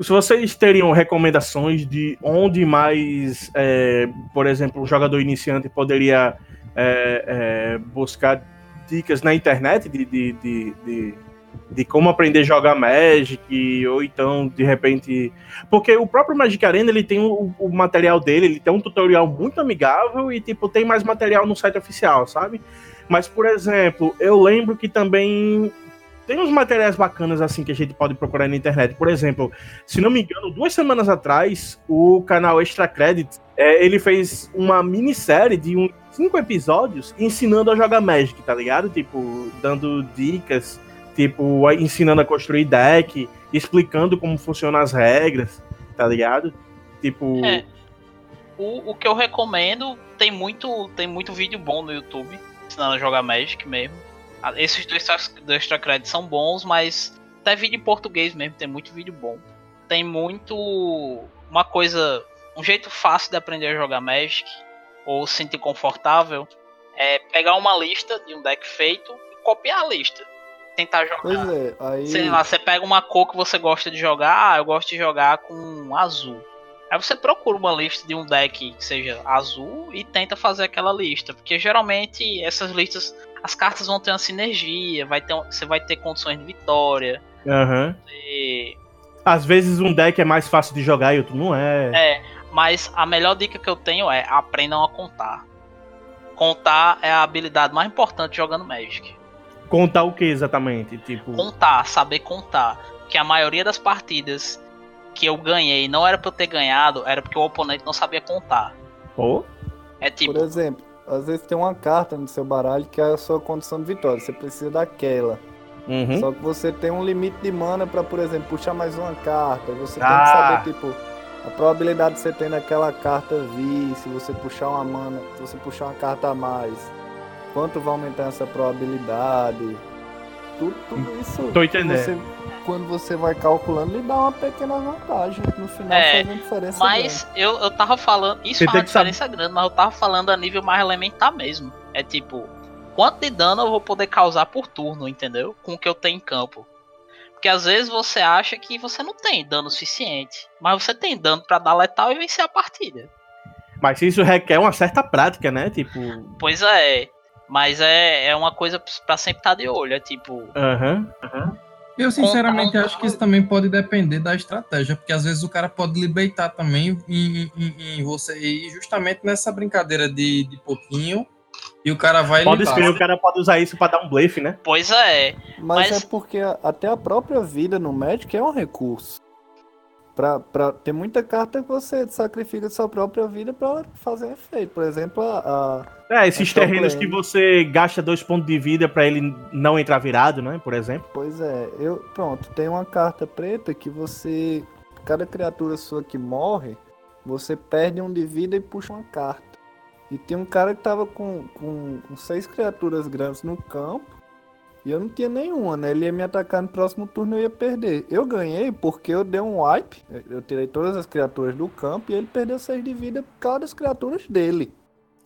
se vocês teriam recomendações de onde mais, é, por exemplo, o jogador iniciante poderia é, é, buscar dicas na internet de, de, de, de, de como aprender a jogar Magic, ou então, de repente. Porque o próprio Magic Arena ele tem o, o material dele, ele tem um tutorial muito amigável e, tipo, tem mais material no site oficial, sabe? Mas, por exemplo, eu lembro que também tem uns materiais bacanas assim que a gente pode procurar na internet. Por exemplo, se não me engano, duas semanas atrás, o canal Extra Credit, é, ele fez uma minissérie de uns cinco episódios ensinando a jogar Magic, tá ligado? Tipo, dando dicas, tipo, ensinando a construir deck, explicando como funcionam as regras, tá ligado? Tipo. É. O, o que eu recomendo, tem muito, tem muito vídeo bom no YouTube, ensinando a jogar Magic mesmo. Ah, esses dois, dois extra créditos são bons, mas até vídeo em português mesmo, tem muito vídeo bom. Tem muito. Uma coisa. Um jeito fácil de aprender a jogar Magic, ou se sentir confortável, é pegar uma lista de um deck feito e copiar a lista. Tentar jogar. Pois é, aí. Sei lá, você pega uma cor que você gosta de jogar, ah, eu gosto de jogar com azul. Aí você procura uma lista de um deck que seja azul e tenta fazer aquela lista. Porque geralmente essas listas as cartas vão ter uma sinergia, vai ter, você vai ter condições de vitória. Uhum. E... Às vezes um deck é mais fácil de jogar e outro não é. É, mas a melhor dica que eu tenho é aprendam a contar. Contar é a habilidade mais importante jogando Magic. Contar o que exatamente? Tipo... Contar, saber contar. Que a maioria das partidas que eu ganhei não era pra eu ter ganhado, era porque o oponente não sabia contar. Oh? É tipo. Por exemplo, às vezes tem uma carta no seu baralho que é a sua condição de vitória. Você precisa daquela. Uhum. Só que você tem um limite de mana para, por exemplo, puxar mais uma carta. Você Ah. tem que saber, tipo, a probabilidade de você ter naquela carta vir, se você puxar uma mana, se você puxar uma carta a mais. Quanto vai aumentar essa probabilidade? Tudo, tudo isso. Tô entendendo. Você, quando você vai calculando, lhe dá uma pequena vantagem. No final É, faz uma diferença. Mas eu, eu tava falando. Isso Você faz tem uma que saber- diferença grande, mas eu tava falando a nível mais elementar mesmo. É tipo, quanto de dano eu vou poder causar por turno, entendeu? Com o que eu tenho em campo. Porque às vezes você acha que você não tem dano suficiente. Mas você tem dano pra dar letal e vencer a partida. Mas isso requer uma certa prática, né? Tipo. Pois é. Mas é, é uma coisa pra sempre estar de olho. É tipo. Aham. Eu sinceramente acho que isso também pode depender da estratégia, porque às vezes o cara pode libertar também em, em- em você ir justamente nessa brincadeira de, de pouquinho e o cara vai Pode libar. ser, o cara pode usar isso pra dar um blefe, né? Pois é. Mas, Mas- é porque até a própria vida no Magic é um recurso. Pra, pra, tem muita carta que você sacrifica sua própria vida pra fazer efeito. Por exemplo, a, a- É, esses só terrenos que você gasta dois pontos de vida pra ele não entrar virado, né? Por exemplo. Pois é, eu. Pronto, tem uma carta preta que você. Cada criatura sua que morre, você perde um de vida e puxa uma carta. E tem um cara que tava com, com, com seis criaturas grandes no campo. E eu não tinha nenhuma, né? Ele ia me atacar no próximo turno e eu ia perder. Eu ganhei porque eu dei um wipe. eu- tirei todas as criaturas do campo e ele perdeu seis de vida por causa das criaturas dele.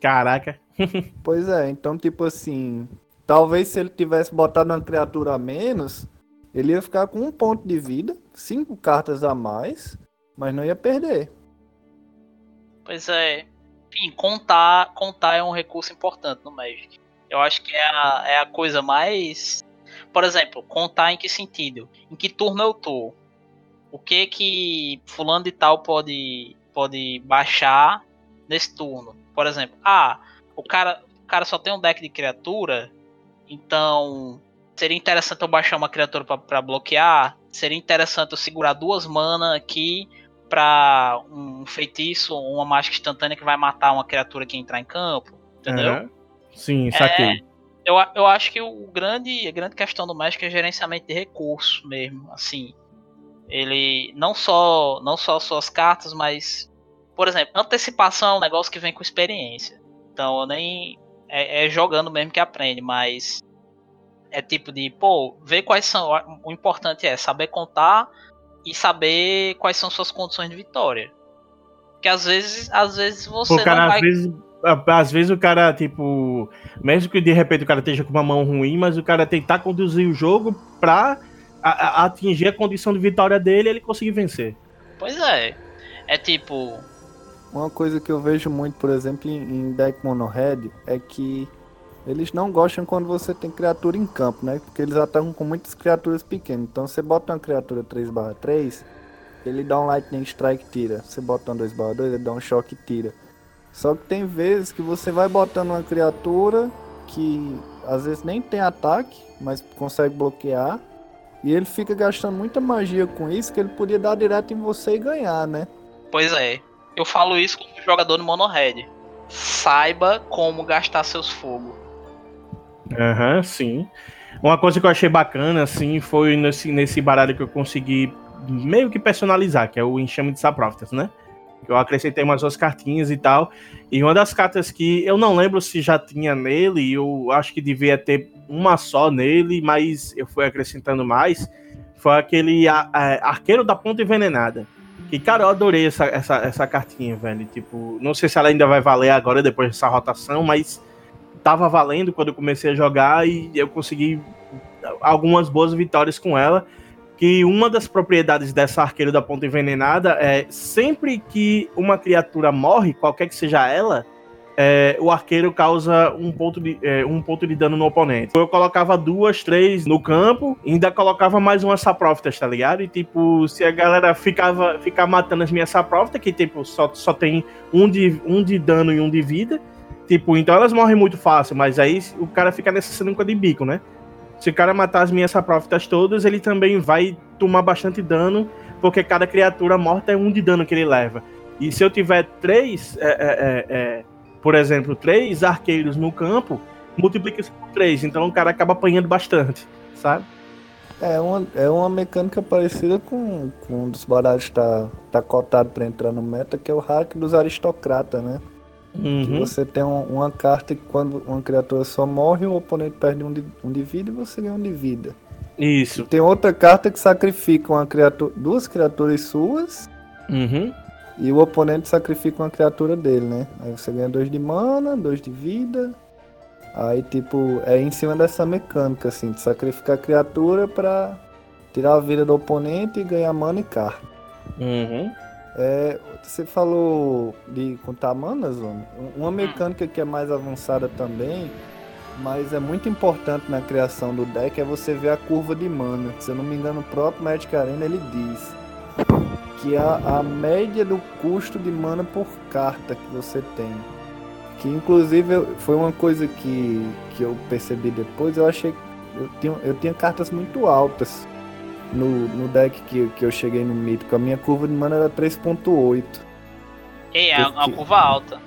Caraca. <laughs> Pois é, então tipo assim, talvez se ele tivesse botado uma criatura a menos, ele ia ficar com um ponto de vida, cinco cartas a mais, mas não ia perder. Pois é. Enfim, contar, contar é um recurso importante no Magic. Eu acho que é a, é a coisa mais. Por exemplo, contar em que sentido? Em que turno eu tô? O que que fulano de tal pode, pode baixar nesse turno? Por exemplo, ah, o cara, o cara só tem um deck de criatura, então seria interessante eu baixar uma criatura pra bloquear. Seria interessante eu segurar duas mana aqui pra um feitiço ou uma mágica instantânea que vai matar uma criatura que entrar em campo. Entendeu? Aham. Sim, saquei. Eu, a- eu acho que o grande, a grande questão do Magic é gerenciamento de recursos mesmo. Assim, ele não só não só suas cartas, mas por exemplo, antecipação é um negócio que vem com experiência. Então eu nem é, é jogando mesmo que aprende, mas é tipo de pô, ver quais são. O importante é saber contar e saber quais são suas condições de vitória. Porque às vezes, às vezes você o cara, não vai às vezes. Às vezes o cara, tipo. Mesmo que de repente o cara esteja com uma mão ruim, mas o cara tentar conduzir o jogo pra a- a- atingir a condição de vitória dele e ele conseguir vencer. Pois é. É tipo, Uma coisa que eu vejo muito, por exemplo, em, deck mono red é que eles não gostam quando você tem criatura em campo, né? Porque eles atacam com muitas criaturas pequenas. Então você bota uma criatura 3/3, ele dá um lightning strike e tira. Você bota um 2/2, ele dá um choque e tira. Só que tem vezes que você vai botando uma criatura que às vezes nem tem ataque, mas consegue bloquear. E ele fica gastando muita magia com isso, que ele podia dar direto em você e ganhar, né? Pois é. Eu falo isso como jogador no Mono Red. Saiba como gastar seus fogos. Aham, uhum, sim. Uma coisa que eu achei bacana, assim, foi nesse, nesse baralho que eu consegui meio que personalizar, que é o Enxame de Saproftas, né? Eu acrescentei umas duas cartinhas e tal. E uma das cartas que eu não lembro se já tinha nele, eu acho que devia ter uma só nele, mas eu fui acrescentando mais. Foi aquele a, a, Arqueiro da Ponta Envenenada. Que, cara, eu adorei essa, essa, essa cartinha, velho. Tipo, não sei se ela ainda vai valer agora, depois dessa rotação, mas tava valendo quando eu comecei a jogar e eu consegui algumas boas vitórias com ela que uma das propriedades dessa arqueira da ponta envenenada é sempre que uma criatura morre, qualquer que seja ela, é, o arqueiro causa um ponto, de, é, um ponto de dano no oponente. Eu colocava duas, três no campo, ainda colocava mais uma saprófitas, tá ligado? E tipo, se a galera ficava ficar matando as minhas saprófitas, que tipo, só, só tem um de, um de dano e um de vida, tipo, então elas morrem muito fácil, mas aí o cara fica nessa sinuca de bico, né? Se o cara matar as minhas saprófitas todas, ele também vai tomar bastante dano, porque cada criatura morta é um de dano que ele leva. E se eu tiver três, é, é, é, é por exemplo, três arqueiros no campo, multiplica isso por três. Então o cara acaba apanhando bastante, sabe? É uma, é uma mecânica parecida com, com um dos baralhos que tá, tá cotado para entrar no meta, que é o hack dos aristocratas, né? Uhum. você tem um, uma carta que quando uma criatura só morre, o oponente perde um de, um de vida e você ganha um de vida. Isso. E tem outra carta que sacrifica uma criatura, duas criaturas suas. Uhum. E o oponente sacrifica uma criatura dele, né? Aí você ganha dois de mana, dois de vida. Aí, tipo, é em cima dessa mecânica, assim, de sacrificar a criatura pra tirar a vida do oponente e ganhar mana e carta. Uhum. É, você falou de contar manas, uma mecânica que é mais avançada também, mas é muito importante na criação do deck é você ver a curva de mana. Se eu não me engano, o próprio Magic Arena ele diz que a, a média do custo de mana por carta que você tem. Que inclusive foi uma coisa que, que eu percebi depois, eu achei que eu tinha, eu tinha cartas muito altas no, no deck que, que eu cheguei no mítico, a minha curva de mana era 3.8. E é porque... uma curva alta.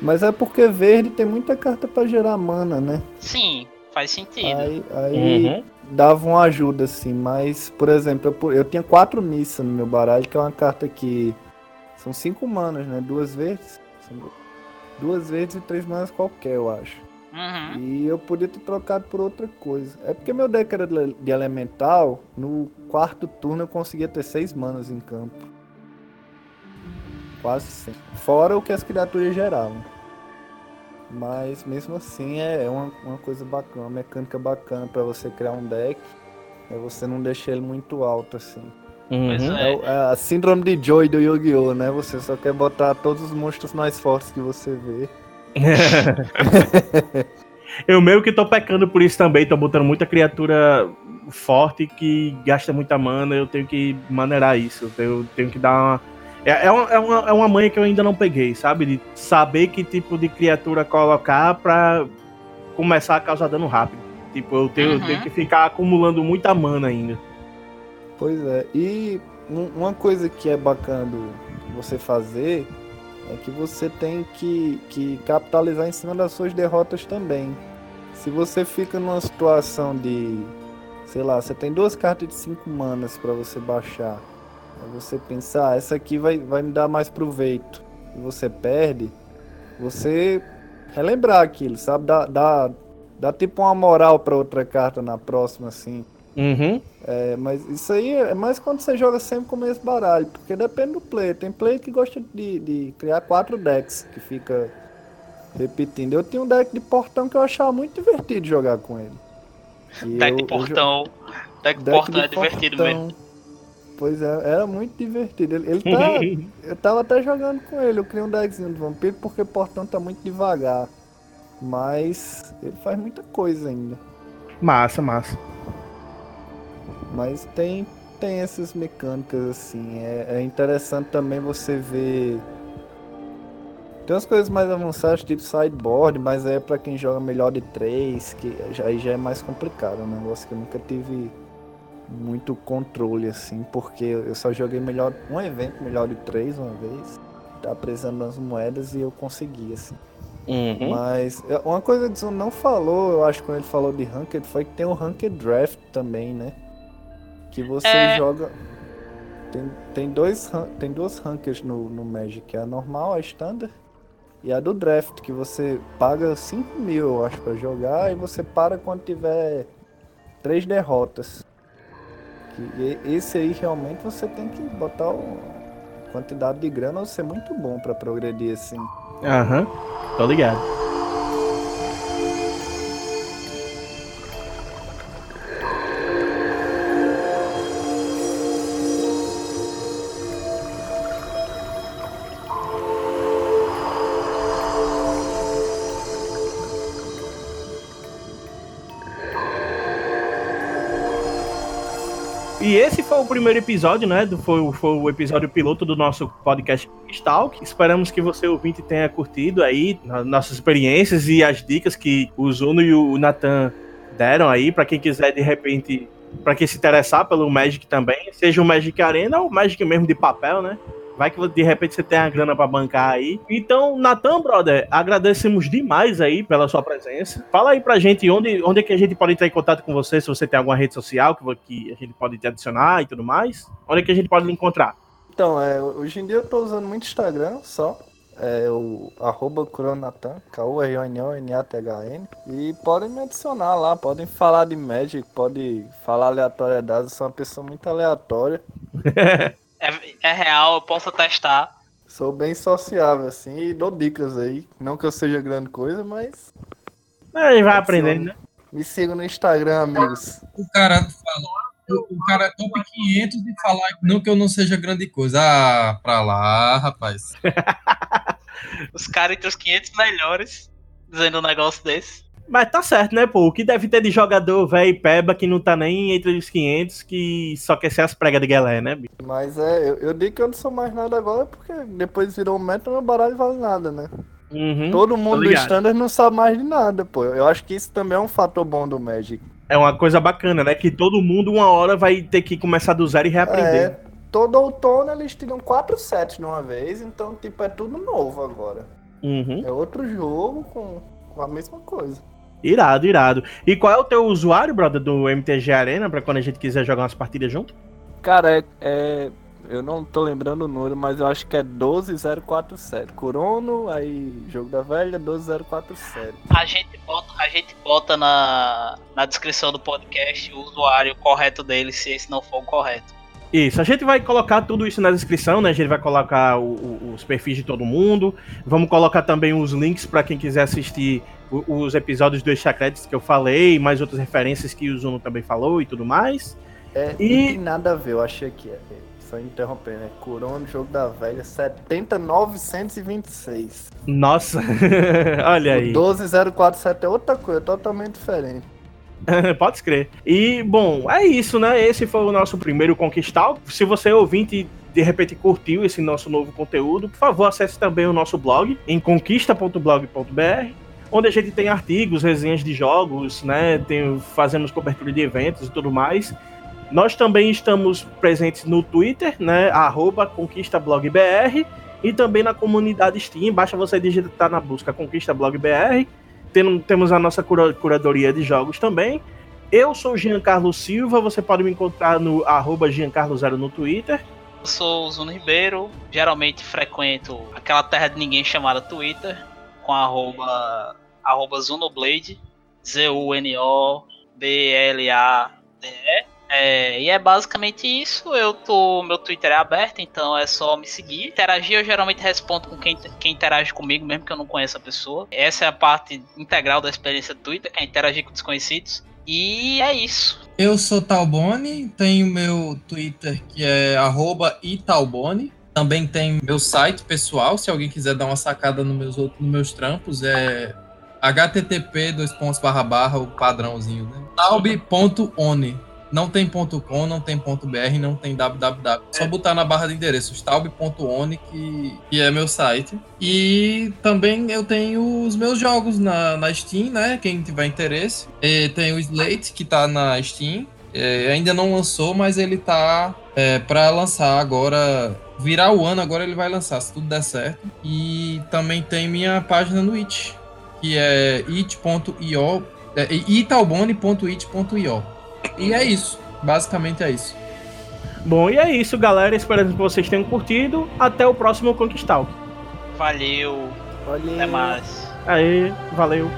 Mas é porque verde tem muita carta para gerar mana, né? Sim, faz sentido. Aí, aí uhum. dava uma ajuda, assim, mas, por exemplo, eu, eu tinha quatro Nissa no meu baralho, que é uma carta que são cinco manas, né? Duas verdes. Duas verdes e três manas qualquer, eu acho. Uhum. E eu podia ter trocado por outra coisa. É porque meu deck era de elemental, no quarto turno eu conseguia ter seis manas em campo. Quase sempre. Fora o que as criaturas geravam. Mas mesmo assim é uma, uma coisa bacana, uma mecânica bacana para você criar um deck. É você não deixar ele muito alto assim. Uhum. É, é a síndrome de Joy do Yu-Gi-Oh, né? Você só quer botar todos os monstros mais fortes que você vê. <laughs> eu meio que tô pecando por isso também, tô botando muita criatura forte que gasta muita mana, eu tenho que maneirar isso, eu tenho que dar uma. É, é, uma, é, uma, é uma manha que eu ainda não peguei, sabe? De saber que tipo de criatura colocar pra começar a causar dano rápido. Tipo, eu tenho, uhum. eu tenho que ficar acumulando muita mana ainda. Pois é, e uma coisa que é bacana você fazer é que você tem que, que capitalizar em cima das suas derrotas também. Se você fica numa situação de, sei lá, você tem duas cartas de cinco manas para você baixar, aí você pensar, ah, essa aqui vai, vai me dar mais proveito, e você perde, você relembrar aquilo, sabe? Dá, dá, dá tipo uma moral para outra carta na próxima, assim. Uhum. É, mas isso aí é mais quando você joga sempre com o mesmo baralho, porque depende do player. Tem player que gosta de, de criar quatro decks, que fica repetindo. Eu tinha um deck de portão que eu achava muito divertido jogar com ele. deck de portão. Eu, deck, deck portão de é divertido portão. mesmo. Pois é, era muito divertido. Ele, ele tá. <laughs> eu tava até jogando com ele. Eu criei um deckzinho de vampiro porque portão tá muito devagar. Mas ele faz muita coisa ainda. Massa, massa. Mas tem, tem essas mecânicas assim. É, é interessante também você ver. Tem umas coisas mais avançadas, tipo sideboard, mas é para quem joga melhor de três, que já, aí já é mais complicado. É um negócio que eu nunca tive muito controle, assim, porque eu só joguei melhor um evento, melhor de três uma vez. Tá precisando das moedas e eu consegui, assim. Uhum. Mas é, uma coisa que o não falou, eu acho, quando ele falou de Ranked, foi que tem o Ranked Draft também, né? Que você É. joga. Tem, tem, dois, tem duas Rankeds no, no Magic, a normal, a standard, e a do Draft, que você paga 5 mil, eu acho, pra jogar, e você para quando tiver três derrotas. Que e- esse aí realmente você tem que botar o- quantidade de grana ou ser muito bom pra progredir assim. Aham, tô ligado. Primeiro episódio, né? Do, foi, o- foi o episódio piloto do nosso podcast Stalk. Esperamos que você, ouvinte, tenha curtido aí nossas experiências e as dicas que o Zuno e o Nathan deram aí para quem quiser, de repente, para quem se interessar pelo Magic também, seja o Magic Arena ou o Magic mesmo de papel, né? Vai que de repente você tem a grana pra bancar aí. Então, Natan, brother, agradecemos demais aí pela sua presença. Fala aí pra gente onde, onde é que a gente pode entrar em contato com você, se você tem alguma rede social que, que a gente pode te adicionar e tudo mais. Onde é que a gente pode lhe encontrar? Então, é, hoje em dia eu tô usando muito Instagram só. É o arroba Cronatan, K-U-R-O-N-O-N-A-T-H-N. E podem me adicionar lá, podem falar de Magic, podem falar aleatoriedades. Eu sou uma pessoa muito aleatória. <laughs> É, é real, eu posso testar. Sou bem sociável, assim, e dou dicas aí. Não que eu seja grande coisa, mas A gente vai aprendendo, né? me sigam no Instagram, amigos. O cara fala, o, cara é top 500 e falar não que eu não seja grande coisa. Ah, pra lá, rapaz. <laughs> Os caras entre os 500 melhores dizendo um negócio desse. Mas tá certo, né, pô? O que deve ter de jogador velho e peba que não tá nem entre os 500 que só quer ser as pregas de galera, né, bicho? Mas é, eu, eu digo que eu não sou mais nada agora porque depois virou um meta, meu baralho vale nada, né? Uhum. Todo mundo do standard não sabe mais de nada, pô. Eu acho que isso também é um fator bom do Magic. É uma coisa bacana, né? Que todo mundo uma hora vai ter que começar do zero e reaprender. É, todo outono eles tiram quatro sets de uma vez, então, tipo, é tudo novo agora. Uhum. É outro jogo com, com a mesma coisa. Irado, irado. E qual é o teu usuário, brother, do MTG Arena, pra quando a gente quiser jogar umas partidas junto? Cara, é, é- Eu não tô lembrando o número, mas eu acho que é 12047. Corono, aí Jogo da Velha, 12047. A gente bota, a gente bota na, na descrição do podcast o usuário correto dele, se esse não for o correto. Isso, a gente vai colocar tudo isso na descrição, né? A gente vai colocar o- o- os perfis de todo mundo. Vamos colocar também os links pra quem quiser assistir os episódios do Extra Credits que eu falei, mais outras referências que o Zuno também falou e tudo mais. É, E- tem nada a ver, eu achei que é. Só interrompendo, né? Corono, Jogo da Velha, 70926. Nossa, <laughs> olha aí. O 12047 é outra coisa, totalmente diferente. <laughs> Pode escrever. E, bom, é isso, né? Esse foi o nosso primeiro Conquistar. Se você ouvinte de repente curtiu esse nosso novo conteúdo, por favor, acesse também o nosso blog em conquista.blog.br, onde a gente tem artigos, resenhas de jogos, né? Tem, fazemos cobertura de eventos e tudo mais. Nós também estamos presentes no Twitter, né? ConquistaBlogBR e também na comunidade Steam. Basta você digitar na busca Conquista Blog BR. Tem- temos a nossa cura- curadoria de jogos também. Eu sou Giancarlo Silva, você pode me encontrar no arroba Giancarlo0 no Twitter. Eu sou o Zuno Ribeiro, geralmente frequento aquela terra de ninguém chamada Twitter, com arroba, arroba Zunoblade, Z-U-N-O-B-L-A-D-E. É, e é basicamente isso. Eu tô. Meu Twitter é aberto, então é só me seguir. Interagir, eu geralmente respondo com quem, quem interage comigo, mesmo que eu não conheça a pessoa. Essa é a parte integral da experiência Twitter, que é interagir com desconhecidos. E é isso. Eu sou Talbone, tenho meu Twitter que é arroba italbone. Também tem meu site pessoal, se alguém quiser dar uma sacada nos meus, outros- nos meus trampos, é http dois pontos barra barra, o padrãozinho, né? Taub.one. Não tem ponto .com, não tem ponto .br, não tem www. Só botar na barra de endereços taub.one, que, que é meu site. E também eu tenho os meus jogos na, na Steam, né? Quem tiver interesse. E tem o Slate, que tá na Steam. É, ainda não lançou, mas ele tá é, para lançar agora. Virar o ano, agora ele vai lançar, se tudo der certo. E também tem minha página no It, que é it.io, é, italbone.it.io. E é isso, basicamente é isso. Bom, e é isso, galera. Espero que vocês tenham curtido. Até o próximo Conquistal. Valeu. Valeu. Até mais. Aí, valeu.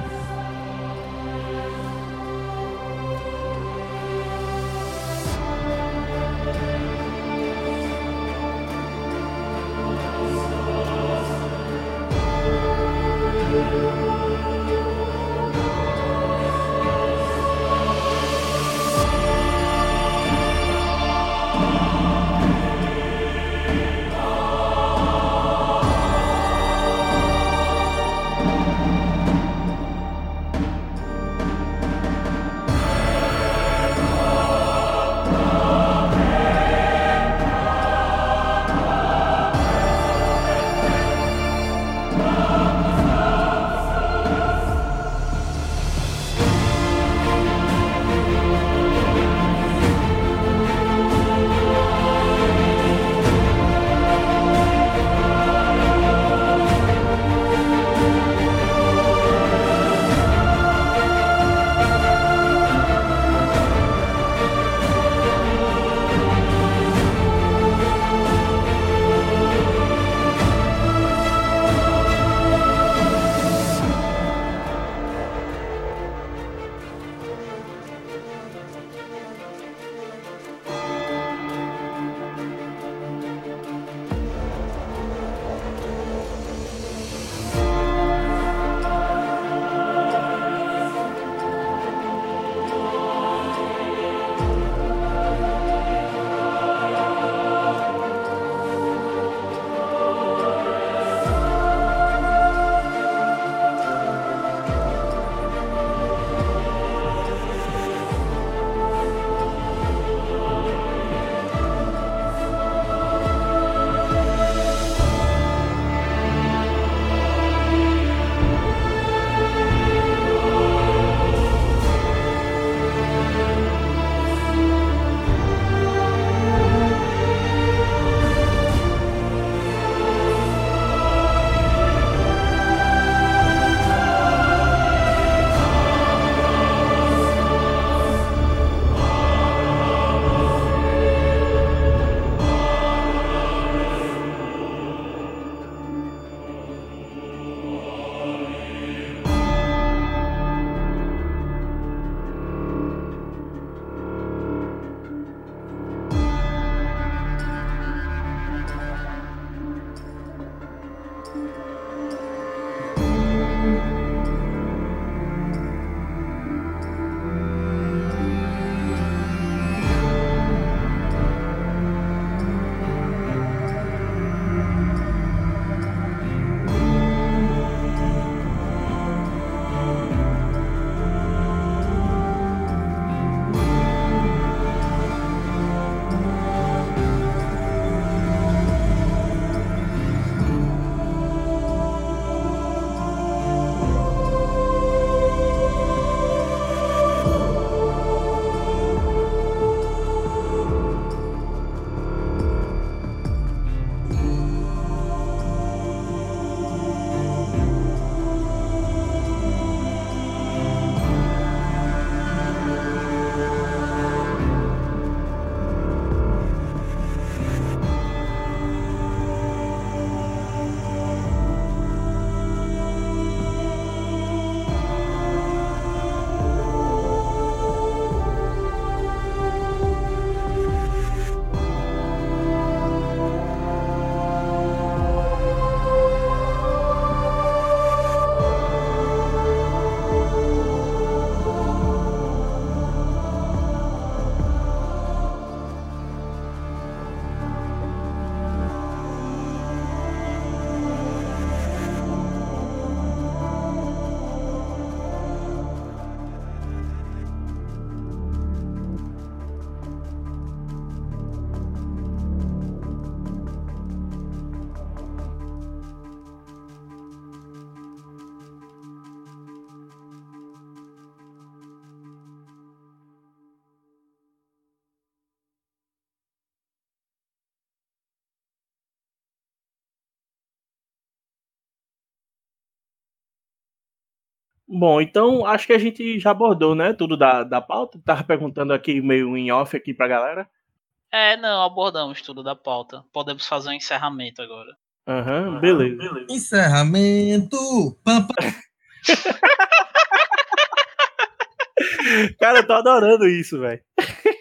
Bom, então acho que a gente já abordou, né? Tudo da, da pauta. Tava perguntando aqui meio em off aqui pra galera. É, não, abordamos tudo da pauta. Podemos fazer um encerramento agora. Aham, uhum, beleza. beleza. Encerramento! Pam. <laughs> Cara, eu tô adorando isso, velho. <laughs>